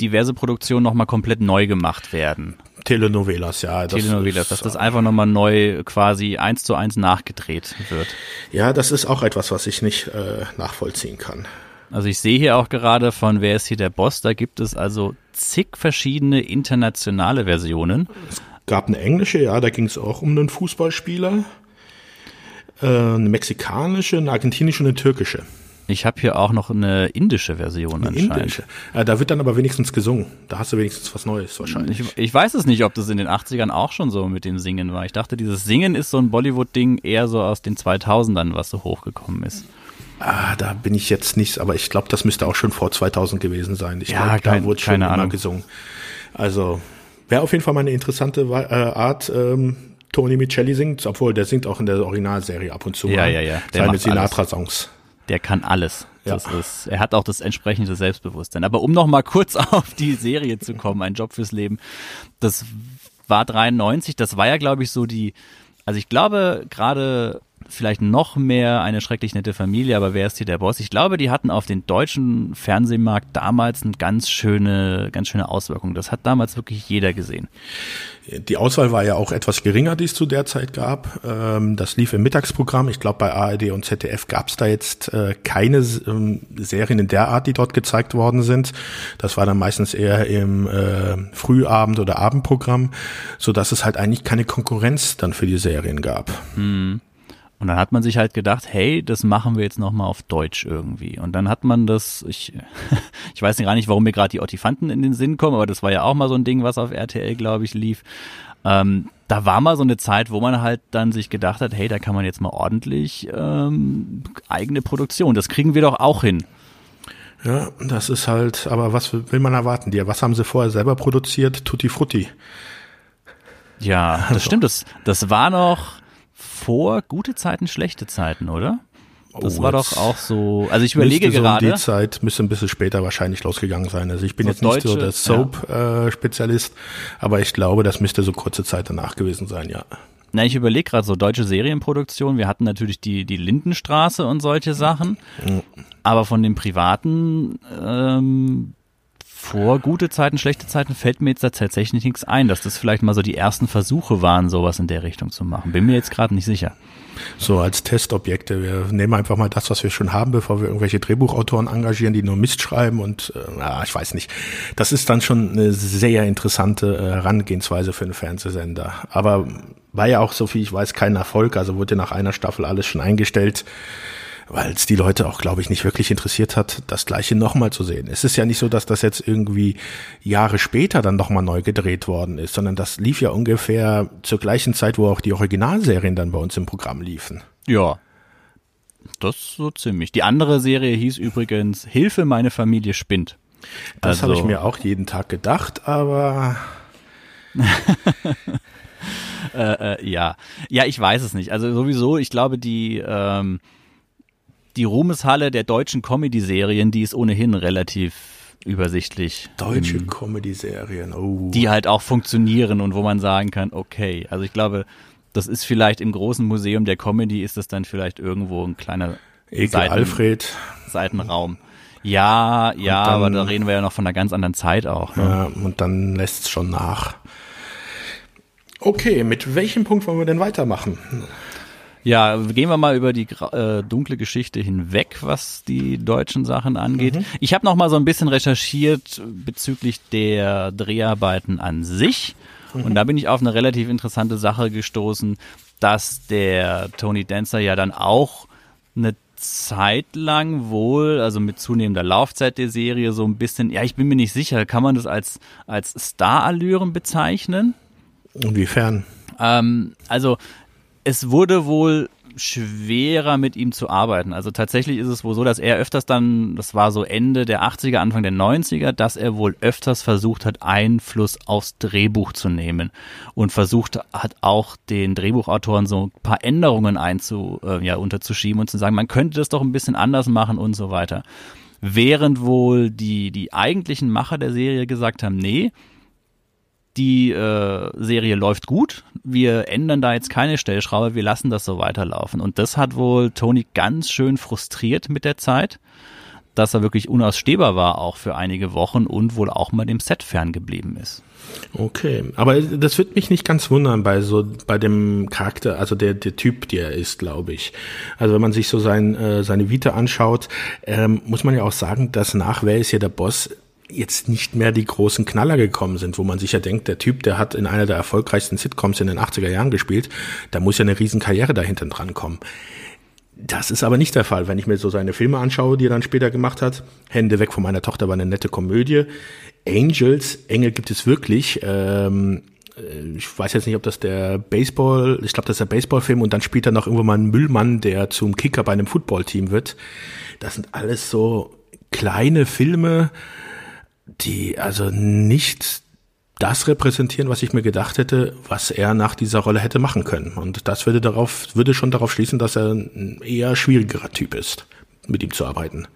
diverse Produktionen nochmal komplett neu gemacht werden. Telenovelas, ja. Das Telenovelas, dass das einfach nochmal neu quasi eins zu eins nachgedreht wird. Ja, das ist auch etwas, was ich nicht äh, nachvollziehen kann. Also ich sehe hier auch gerade von Wer ist hier der Boss, da gibt es also zig verschiedene internationale Versionen. Es gab eine englische, ja, da ging es auch um einen Fußballspieler, äh, eine mexikanische, eine argentinische und eine türkische. Ich habe hier auch noch eine indische Version eine anscheinend. Indische. Äh, da wird dann aber wenigstens gesungen. Da hast du wenigstens was Neues wahrscheinlich. Ich, ich, weiß es nicht, ob das in den 80ern auch schon so mit dem Singen war. Ich dachte, dieses Singen ist so ein Bollywood-Ding eher so aus den 2000ern, was so hochgekommen ist. Ah, da bin ich jetzt nicht, aber ich glaube, das müsste auch schon vor 2000 gewesen sein. Ich ja, glaube, da wurde schon immer gesungen. Also wäre auf jeden Fall mal eine interessante äh, Art, ähm, Tony Micheli singt, obwohl der singt auch in der Originalserie ab und zu ja, mal ja, ja. Der seine Sinatra-Songs der kann alles. Ja. Ist, er hat auch das entsprechende Selbstbewusstsein. Aber um noch mal kurz auf die Serie zu kommen, ein Job fürs Leben, das war 93, das war ja glaube ich so die, also ich glaube gerade vielleicht noch mehr eine schrecklich nette Familie, aber wer ist hier der Boss? Ich glaube, die hatten auf den deutschen Fernsehmarkt damals eine ganz schöne, ganz schöne Auswirkung. Das hat damals wirklich jeder gesehen. Die Auswahl war ja auch etwas geringer, die es zu der Zeit gab. Ähm, das lief im Mittagsprogramm. Ich glaube, bei ARD und ZDF gab es da jetzt äh, keine ähm, Serien in der Art, die dort gezeigt worden sind. Das war dann meistens eher im äh, Frühabend- oder Abendprogramm, so dass es halt eigentlich keine Konkurrenz dann für die Serien gab. Hm. Und dann hat man sich halt gedacht, hey, das machen wir jetzt nochmal auf Deutsch irgendwie. Und dann hat man das, ich, ich weiß gar nicht, warum mir gerade die Ottifanten in den Sinn kommen, aber das war ja auch mal so ein Ding, was auf RTL, glaube ich, lief. Ähm, da war mal so eine Zeit, wo man halt dann sich gedacht hat, hey, da kann man jetzt mal ordentlich ähm, eigene Produktion, das kriegen wir doch auch hin. Ja, das ist halt, aber was will man erwarten dir? Was haben sie vorher selber produziert? Tutti Frutti. Ja, das also. stimmt. Das, das war noch, vor gute Zeiten, schlechte Zeiten, oder? Das oh, war doch auch so. Also ich überlege so gerade. Um die Zeit müsste ein bisschen später wahrscheinlich losgegangen sein. Also ich bin so jetzt nicht so der Soap-Spezialist, ja. äh, aber ich glaube, das müsste so kurze Zeit danach gewesen sein, ja. Na, ich überlege gerade so deutsche Serienproduktion. Wir hatten natürlich die die Lindenstraße und solche Sachen, mhm. aber von den privaten ähm, vor gute Zeiten, schlechte Zeiten fällt mir jetzt tatsächlich nichts ein, dass das vielleicht mal so die ersten Versuche waren, sowas in der Richtung zu machen. Bin mir jetzt gerade nicht sicher. So als Testobjekte. Wir nehmen einfach mal das, was wir schon haben, bevor wir irgendwelche Drehbuchautoren engagieren, die nur Mist schreiben und äh, ich weiß nicht. Das ist dann schon eine sehr interessante äh, Herangehensweise für einen Fernsehsender. Aber war ja auch, so viel ich weiß, kein Erfolg. Also wurde nach einer Staffel alles schon eingestellt weil es die Leute auch, glaube ich, nicht wirklich interessiert hat, das gleiche nochmal zu sehen. Es ist ja nicht so, dass das jetzt irgendwie Jahre später dann nochmal neu gedreht worden ist, sondern das lief ja ungefähr zur gleichen Zeit, wo auch die Originalserien dann bei uns im Programm liefen. Ja. Das so ziemlich. Die andere Serie hieß übrigens Hilfe, meine Familie spinnt. Das also, habe ich mir auch jeden Tag gedacht, aber äh, äh, ja, ja, ich weiß es nicht. Also sowieso, ich glaube, die ähm, die Ruhmeshalle der deutschen Comedy-Serien, die ist ohnehin relativ übersichtlich. Deutsche ähm, Comedy-Serien, oh. Die halt auch funktionieren und wo man sagen kann, okay, also ich glaube, das ist vielleicht im großen Museum der Comedy ist das dann vielleicht irgendwo ein kleiner Seiten, Alfred. Seitenraum. Ja, ja, dann, aber da reden wir ja noch von einer ganz anderen Zeit auch. Ne? Ja, und dann lässt es schon nach. Okay, mit welchem Punkt wollen wir denn weitermachen? Ja, gehen wir mal über die äh, dunkle Geschichte hinweg, was die deutschen Sachen angeht. Mhm. Ich habe noch mal so ein bisschen recherchiert bezüglich der Dreharbeiten an sich. Mhm. Und da bin ich auf eine relativ interessante Sache gestoßen, dass der Tony Dancer ja dann auch eine Zeit lang wohl, also mit zunehmender Laufzeit der Serie, so ein bisschen, ja, ich bin mir nicht sicher, kann man das als, als Star-Allüren bezeichnen? Inwiefern? Ähm, also es wurde wohl schwerer mit ihm zu arbeiten. Also tatsächlich ist es wohl so, dass er öfters dann, das war so Ende der 80er, Anfang der 90er, dass er wohl öfters versucht hat, Einfluss aufs Drehbuch zu nehmen und versucht hat auch den Drehbuchautoren so ein paar Änderungen einzu, äh, ja, unterzuschieben und zu sagen, man könnte das doch ein bisschen anders machen und so weiter. Während wohl die, die eigentlichen Macher der Serie gesagt haben, nee, die äh, Serie läuft gut, wir ändern da jetzt keine Stellschraube, wir lassen das so weiterlaufen. Und das hat wohl Tony ganz schön frustriert mit der Zeit, dass er wirklich unausstehbar war, auch für einige Wochen und wohl auch mal dem Set ferngeblieben ist. Okay, aber das wird mich nicht ganz wundern bei so bei dem Charakter, also der der Typ, der er ist, glaube ich. Also wenn man sich so sein äh, seine Vita anschaut, ähm, muss man ja auch sagen, dass nach Wer ist hier der Boss jetzt nicht mehr die großen Knaller gekommen sind, wo man sich ja denkt, der Typ, der hat in einer der erfolgreichsten Sitcoms in den 80er Jahren gespielt, da muss ja eine riesen Karriere dahinter dran kommen. Das ist aber nicht der Fall, wenn ich mir so seine Filme anschaue, die er dann später gemacht hat. Hände weg von meiner Tochter war eine nette Komödie. Angels, Engel gibt es wirklich. Ähm, äh, ich weiß jetzt nicht, ob das der Baseball, ich glaube, das ist der Baseballfilm und dann spielt er noch irgendwo mal einen Müllmann, der zum Kicker bei einem Footballteam wird. Das sind alles so kleine Filme, die also nicht das repräsentieren, was ich mir gedacht hätte, was er nach dieser Rolle hätte machen können. Und das würde darauf, würde schon darauf schließen, dass er ein eher schwierigerer Typ ist, mit ihm zu arbeiten.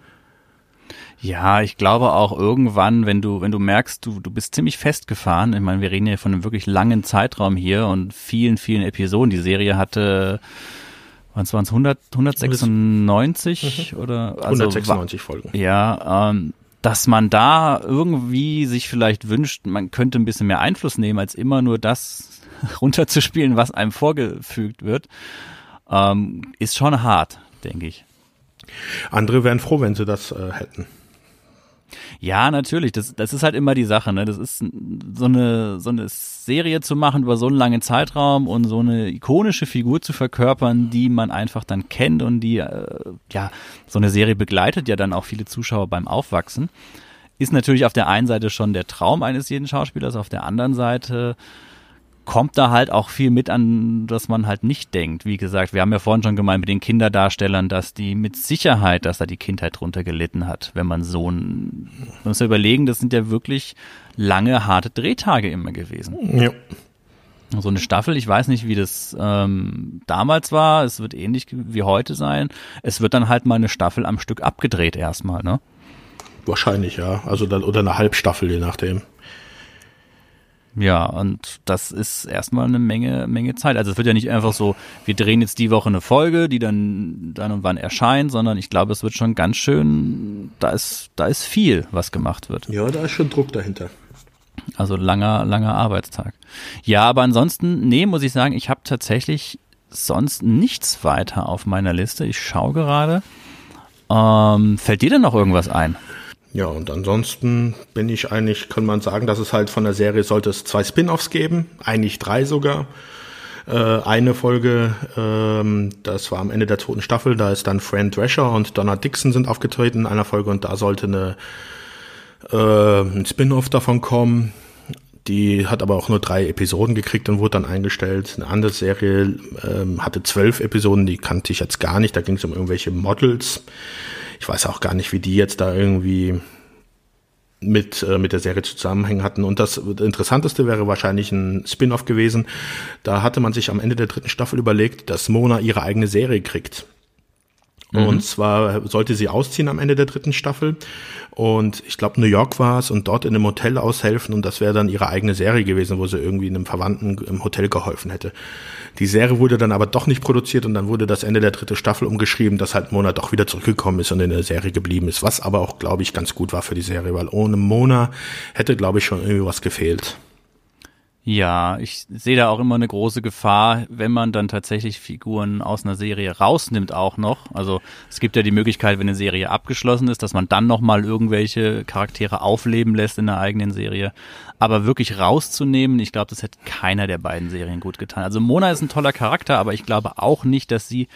Ja, ich glaube auch irgendwann, wenn du, wenn du merkst, du, du bist ziemlich festgefahren. Ich meine, wir reden ja von einem wirklich langen Zeitraum hier und vielen, vielen Episoden. Die Serie hatte, was waren es, 100, 196 mhm. oder? Also, 196 Folgen. Ja, ähm, dass man da irgendwie sich vielleicht wünscht, man könnte ein bisschen mehr Einfluss nehmen, als immer nur das runterzuspielen, was einem vorgefügt wird, ähm, ist schon hart, denke ich. Andere wären froh, wenn sie das äh, hätten. Ja, natürlich. Das, das ist halt immer die Sache. Ne? Das ist so eine, so eine Serie zu machen über so einen langen Zeitraum und so eine ikonische Figur zu verkörpern, die man einfach dann kennt und die, äh, ja, so eine Serie begleitet ja dann auch viele Zuschauer beim Aufwachsen. Ist natürlich auf der einen Seite schon der Traum eines jeden Schauspielers, auf der anderen Seite kommt da halt auch viel mit an, dass man halt nicht denkt. Wie gesagt, wir haben ja vorhin schon gemeint mit den Kinderdarstellern, dass die mit Sicherheit, dass da die Kindheit drunter gelitten hat, wenn man so ein, man muss ja überlegen, das sind ja wirklich lange, harte Drehtage immer gewesen. Ja. So eine Staffel, ich weiß nicht, wie das ähm, damals war, es wird ähnlich wie heute sein. Es wird dann halt mal eine Staffel am Stück abgedreht erstmal, ne? Wahrscheinlich, ja. Also dann, oder eine Halbstaffel, je nachdem. Ja, und das ist erstmal eine Menge, Menge Zeit. Also es wird ja nicht einfach so, wir drehen jetzt die Woche eine Folge, die dann dann und wann erscheint, sondern ich glaube, es wird schon ganz schön, da ist, da ist viel, was gemacht wird. Ja, da ist schon Druck dahinter. Also langer, langer Arbeitstag. Ja, aber ansonsten, nee, muss ich sagen, ich habe tatsächlich sonst nichts weiter auf meiner Liste. Ich schaue gerade. Ähm, fällt dir denn noch irgendwas ein? Ja, und ansonsten bin ich eigentlich, kann man sagen, dass es halt von der Serie sollte es zwei Spin-offs geben, eigentlich drei sogar. Äh, eine Folge, ähm, das war am Ende der zweiten Staffel, da ist dann Fran Drescher und Donna Dixon sind aufgetreten in einer Folge und da sollte eine äh, ein Spin-off davon kommen. Die hat aber auch nur drei Episoden gekriegt und wurde dann eingestellt. Eine andere Serie ähm, hatte zwölf Episoden, die kannte ich jetzt gar nicht. Da ging es um irgendwelche Models. Ich weiß auch gar nicht, wie die jetzt da irgendwie mit, äh, mit der Serie zusammenhängen hatten. Und das Interessanteste wäre wahrscheinlich ein Spin-off gewesen. Da hatte man sich am Ende der dritten Staffel überlegt, dass Mona ihre eigene Serie kriegt. Mhm. Und zwar sollte sie ausziehen am Ende der dritten Staffel. Und ich glaube, New York war es und dort in einem Hotel aushelfen. Und das wäre dann ihre eigene Serie gewesen, wo sie irgendwie einem Verwandten im Hotel geholfen hätte. Die Serie wurde dann aber doch nicht produziert und dann wurde das Ende der dritten Staffel umgeschrieben, dass halt Mona doch wieder zurückgekommen ist und in der Serie geblieben ist. Was aber auch, glaube ich, ganz gut war für die Serie, weil ohne Mona hätte, glaube ich, schon irgendwie was gefehlt. Ja, ich sehe da auch immer eine große Gefahr, wenn man dann tatsächlich Figuren aus einer Serie rausnimmt auch noch. Also es gibt ja die Möglichkeit, wenn eine Serie abgeschlossen ist, dass man dann nochmal irgendwelche Charaktere aufleben lässt in der eigenen Serie. Aber wirklich rauszunehmen, ich glaube, das hätte keiner der beiden Serien gut getan. Also Mona ist ein toller Charakter, aber ich glaube auch nicht, dass sie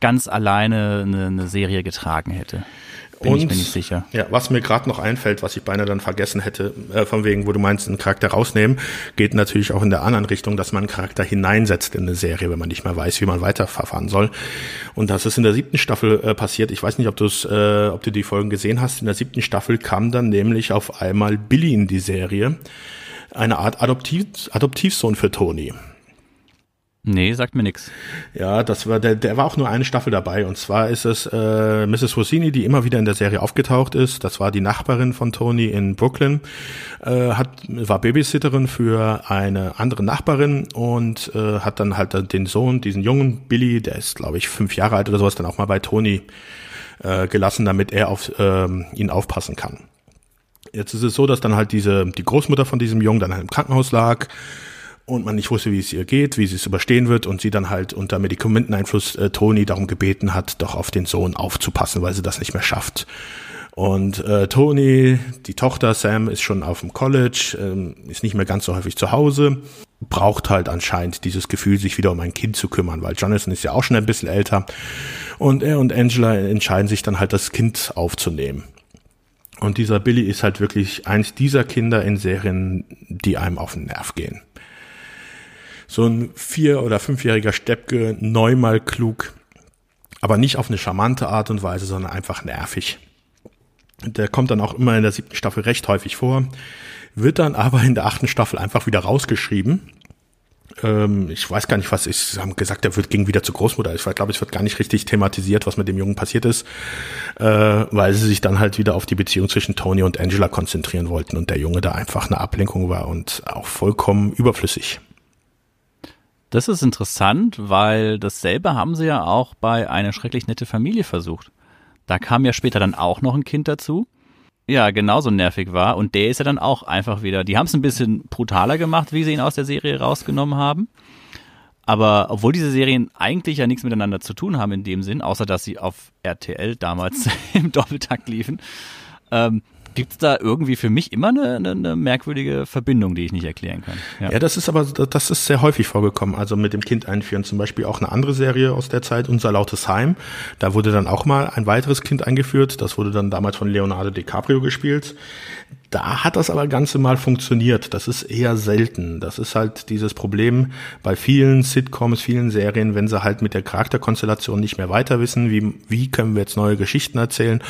ganz alleine eine, eine Serie getragen hätte. Bin und, ich mir nicht sicher. Ja, was mir gerade noch einfällt, was ich beinahe dann vergessen hätte, äh, von wegen, wo du meinst, einen Charakter rausnehmen, geht natürlich auch in der anderen Richtung, dass man einen Charakter hineinsetzt in eine Serie, wenn man nicht mehr weiß, wie man weiterverfahren soll. Und das ist in der siebten Staffel äh, passiert. Ich weiß nicht, ob du es, äh, ob du die Folgen gesehen hast. In der siebten Staffel kam dann nämlich auf einmal Billy in die Serie. Eine Art Adoptiv Adoptivsohn für Tony. Nee, sagt mir nix. Ja, das war der, der war auch nur eine Staffel dabei. Und zwar ist es äh, Mrs. Rossini, die immer wieder in der Serie aufgetaucht ist. Das war die Nachbarin von Tony in Brooklyn. Äh, hat, war Babysitterin für eine andere Nachbarin und äh, hat dann halt den Sohn, diesen jungen Billy, der ist, glaube ich, fünf Jahre alt oder sowas, dann auch mal bei Tony äh, gelassen, damit er auf ähm, ihn aufpassen kann. Jetzt ist es so, dass dann halt diese, die Großmutter von diesem Jungen dann halt im Krankenhaus lag und man nicht wusste, wie es ihr geht, wie sie es überstehen wird und sie dann halt unter Medikamenteneinfluss äh, Toni darum gebeten hat, doch auf den Sohn aufzupassen, weil sie das nicht mehr schafft. Und äh, Toni, die Tochter Sam, ist schon auf dem College, ähm, ist nicht mehr ganz so häufig zu Hause, braucht halt anscheinend dieses Gefühl, sich wieder um ein Kind zu kümmern, weil Jonathan ist ja auch schon ein bisschen älter. Und er und Angela entscheiden sich dann halt, das Kind aufzunehmen. Und dieser Billy ist halt wirklich eins dieser Kinder in Serien, die einem auf den Nerv gehen so ein vier- oder fünfjähriger Steppke neunmal klug, aber nicht auf eine charmante Art und Weise, sondern einfach nervig. Der kommt dann auch immer in der siebten Staffel recht häufig vor, wird dann aber in der achten Staffel einfach wieder rausgeschrieben. Ähm, ich weiß gar nicht, was ist. Sie haben gesagt, er wird ging wieder zur Großmutter. Ich glaube, es wird gar nicht richtig thematisiert, was mit dem Jungen passiert ist, äh, weil sie sich dann halt wieder auf die Beziehung zwischen Tony und Angela konzentrieren wollten und der Junge da einfach eine Ablenkung war und auch vollkommen überflüssig. Das ist interessant, weil dasselbe haben sie ja auch bei eine schrecklich nette Familie versucht. Da kam ja später dann auch noch ein Kind dazu. Ja, genauso nervig war. Und der ist ja dann auch einfach wieder. Die haben es ein bisschen brutaler gemacht, wie sie ihn aus der Serie rausgenommen haben. Aber obwohl diese Serien eigentlich ja nichts miteinander zu tun haben in dem Sinn, außer dass sie auf RTL damals im Doppeltakt liefen, ähm, Gibt es da irgendwie für mich immer eine, eine, eine, merkwürdige Verbindung, die ich nicht erklären kann? Ja. ja. das ist aber, das ist sehr häufig vorgekommen. Also mit dem Kind einführen. Zum Beispiel auch eine andere Serie aus der Zeit, Unser Lautes Heim. Da wurde dann auch mal ein weiteres Kind eingeführt. Das wurde dann damals von Leonardo DiCaprio gespielt. Da hat das aber Ganze mal funktioniert. Das ist eher selten. Das ist halt dieses Problem bei vielen Sitcoms, vielen Serien, wenn sie halt mit der Charakterkonstellation nicht mehr weiter wissen, wie, wie können wir jetzt neue Geschichten erzählen,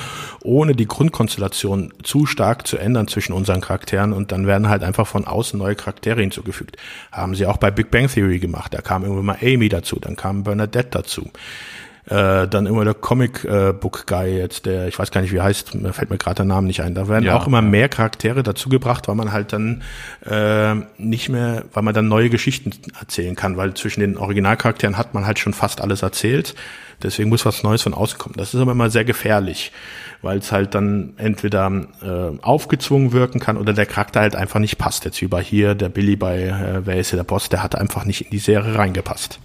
ohne die Grundkonstellation zu stark zu ändern zwischen unseren Charakteren und dann werden halt einfach von außen neue Charaktere hinzugefügt. Haben sie auch bei Big Bang Theory gemacht. Da kam irgendwann mal Amy dazu, dann kam Bernadette dazu. Äh, dann immer der Comic äh, Book Guy jetzt, der, ich weiß gar nicht, wie heißt, fällt mir gerade der Name nicht ein. Da werden ja, auch immer mehr Charaktere dazugebracht, weil man halt dann äh, nicht mehr, weil man dann neue Geschichten erzählen kann, weil zwischen den Originalcharakteren hat man halt schon fast alles erzählt. Deswegen muss was Neues von außen kommen. Das ist aber immer sehr gefährlich, weil es halt dann entweder äh, aufgezwungen wirken kann oder der Charakter halt einfach nicht passt. Jetzt wie bei hier, der Billy bei äh, Wer ist hier der Boss, der hat einfach nicht in die Serie reingepasst.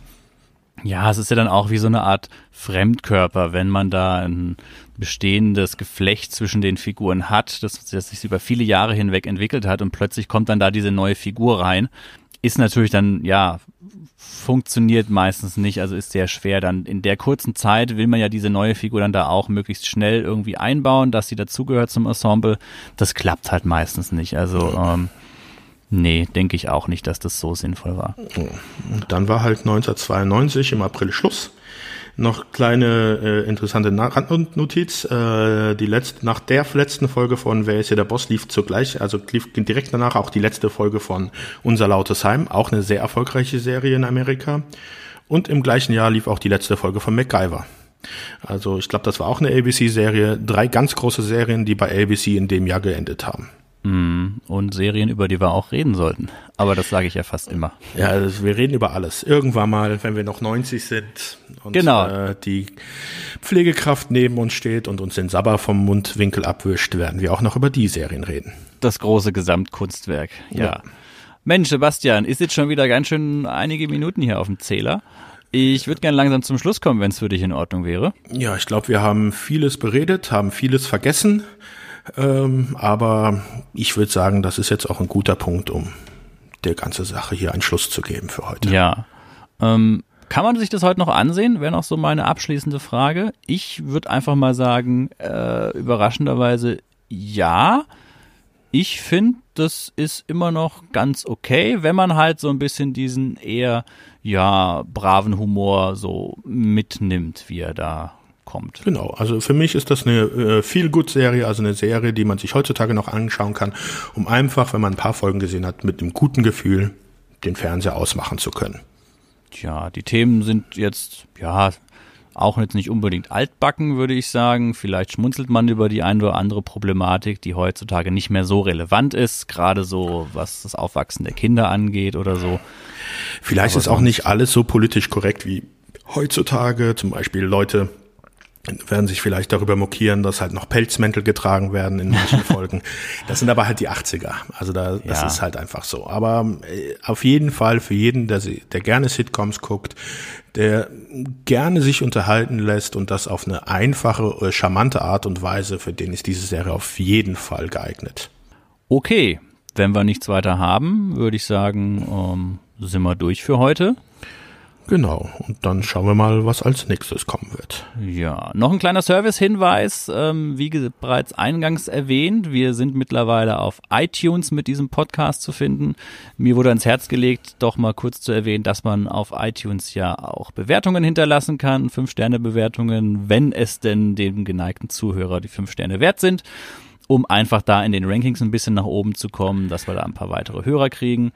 Ja, es ist ja dann auch wie so eine Art Fremdkörper, wenn man da ein bestehendes Geflecht zwischen den Figuren hat, das, das sich über viele Jahre hinweg entwickelt hat und plötzlich kommt dann da diese neue Figur rein, ist natürlich dann, ja, funktioniert meistens nicht, also ist sehr schwer. Dann in der kurzen Zeit will man ja diese neue Figur dann da auch möglichst schnell irgendwie einbauen, dass sie dazugehört zum Ensemble. Das klappt halt meistens nicht. Also ähm, Nee, denke ich auch nicht, dass das so sinnvoll war. Und dann war halt 1992 im April Schluss. Noch kleine äh, interessante Randnotiz. Äh, die letzte, nach der letzten Folge von Wer ist hier der Boss lief zugleich, also lief direkt danach auch die letzte Folge von Unser Lautes Heim, auch eine sehr erfolgreiche Serie in Amerika. Und im gleichen Jahr lief auch die letzte Folge von MacGyver. Also ich glaube, das war auch eine ABC-Serie. Drei ganz große Serien, die bei ABC in dem Jahr geendet haben. Mm, und Serien, über die wir auch reden sollten. Aber das sage ich ja fast immer. Ja, also wir reden über alles. Irgendwann mal, wenn wir noch 90 sind und genau. äh, die Pflegekraft neben uns steht und uns den Sabber vom Mundwinkel abwischt, werden wir auch noch über die Serien reden. Das große Gesamtkunstwerk, ja. ja. Mensch, Sebastian, ist jetzt schon wieder ganz schön einige Minuten hier auf dem Zähler. Ich würde gerne langsam zum Schluss kommen, wenn es für dich in Ordnung wäre. Ja, ich glaube, wir haben vieles beredet, haben vieles vergessen. Ähm, aber ich würde sagen, das ist jetzt auch ein guter Punkt, um der ganze Sache hier einen Schluss zu geben für heute. Ja. Ähm, kann man sich das heute noch ansehen? Wäre noch so meine abschließende Frage. Ich würde einfach mal sagen, äh, überraschenderweise ja. Ich finde, das ist immer noch ganz okay, wenn man halt so ein bisschen diesen eher, ja, braven Humor so mitnimmt, wie er da kommt. Genau, also für mich ist das eine äh, viel gut Serie, also eine Serie, die man sich heutzutage noch anschauen kann, um einfach, wenn man ein paar Folgen gesehen hat, mit einem guten Gefühl den Fernseher ausmachen zu können. Tja, die Themen sind jetzt, ja, auch jetzt nicht unbedingt altbacken, würde ich sagen. Vielleicht schmunzelt man über die eine oder andere Problematik, die heutzutage nicht mehr so relevant ist, gerade so was das Aufwachsen der Kinder angeht oder so. Vielleicht Aber ist auch nicht alles so politisch korrekt wie heutzutage. Zum Beispiel Leute werden sich vielleicht darüber mokieren, dass halt noch Pelzmäntel getragen werden in manchen Folgen. Das sind aber halt die 80er. Also da, das ja. ist halt einfach so. Aber äh, auf jeden Fall für jeden, der, der gerne Sitcoms guckt, der gerne sich unterhalten lässt und das auf eine einfache, äh, charmante Art und Weise, für den ist diese Serie auf jeden Fall geeignet. Okay, wenn wir nichts weiter haben, würde ich sagen, ähm, sind wir durch für heute. Genau, und dann schauen wir mal, was als nächstes kommen wird. Ja, noch ein kleiner Service-Hinweis, ähm, wie bereits eingangs erwähnt, wir sind mittlerweile auf iTunes mit diesem Podcast zu finden. Mir wurde ans Herz gelegt, doch mal kurz zu erwähnen, dass man auf iTunes ja auch Bewertungen hinterlassen kann, Fünf-Sterne-Bewertungen, wenn es denn dem geneigten Zuhörer die fünf Sterne wert sind um einfach da in den Rankings ein bisschen nach oben zu kommen, dass wir da ein paar weitere Hörer kriegen.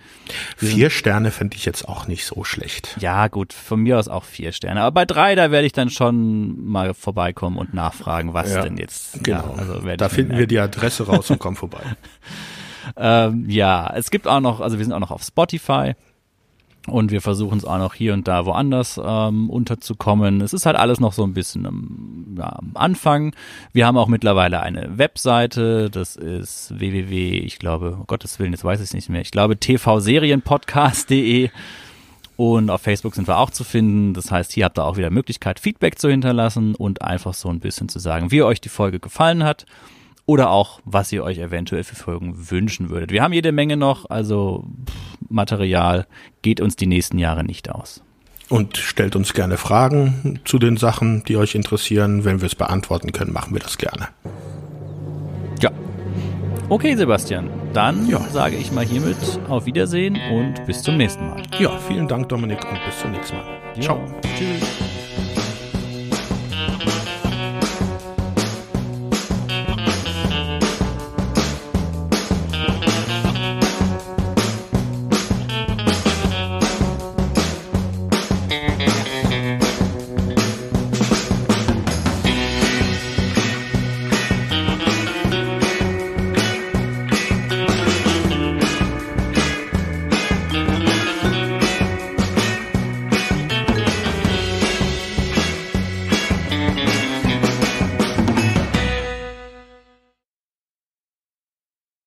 Wir vier Sterne finde ich jetzt auch nicht so schlecht. Ja, gut, von mir aus auch vier Sterne. Aber bei drei, da werde ich dann schon mal vorbeikommen und nachfragen, was ja, denn jetzt. Genau. Ja, also da finden wir die Adresse raus und kommen vorbei. ähm, ja, es gibt auch noch, also wir sind auch noch auf Spotify. Und wir versuchen es auch noch hier und da woanders ähm, unterzukommen. Es ist halt alles noch so ein bisschen am, ja, am Anfang. Wir haben auch mittlerweile eine Webseite. Das ist www, ich glaube, um Gottes Willen, jetzt weiß ich es nicht mehr. Ich glaube tvserienpodcast.de. Und auf Facebook sind wir auch zu finden. Das heißt, hier habt ihr auch wieder Möglichkeit, Feedback zu hinterlassen und einfach so ein bisschen zu sagen, wie euch die Folge gefallen hat oder auch, was ihr euch eventuell für Folgen wünschen würdet. Wir haben jede Menge noch, also Material geht uns die nächsten Jahre nicht aus. Und stellt uns gerne Fragen zu den Sachen, die euch interessieren. Wenn wir es beantworten können, machen wir das gerne. Ja. Okay, Sebastian. Dann ja. sage ich mal hiermit auf Wiedersehen und bis zum nächsten Mal. Ja, vielen Dank, Dominik, und bis zum nächsten Mal. Ja. Ciao. Tschüss.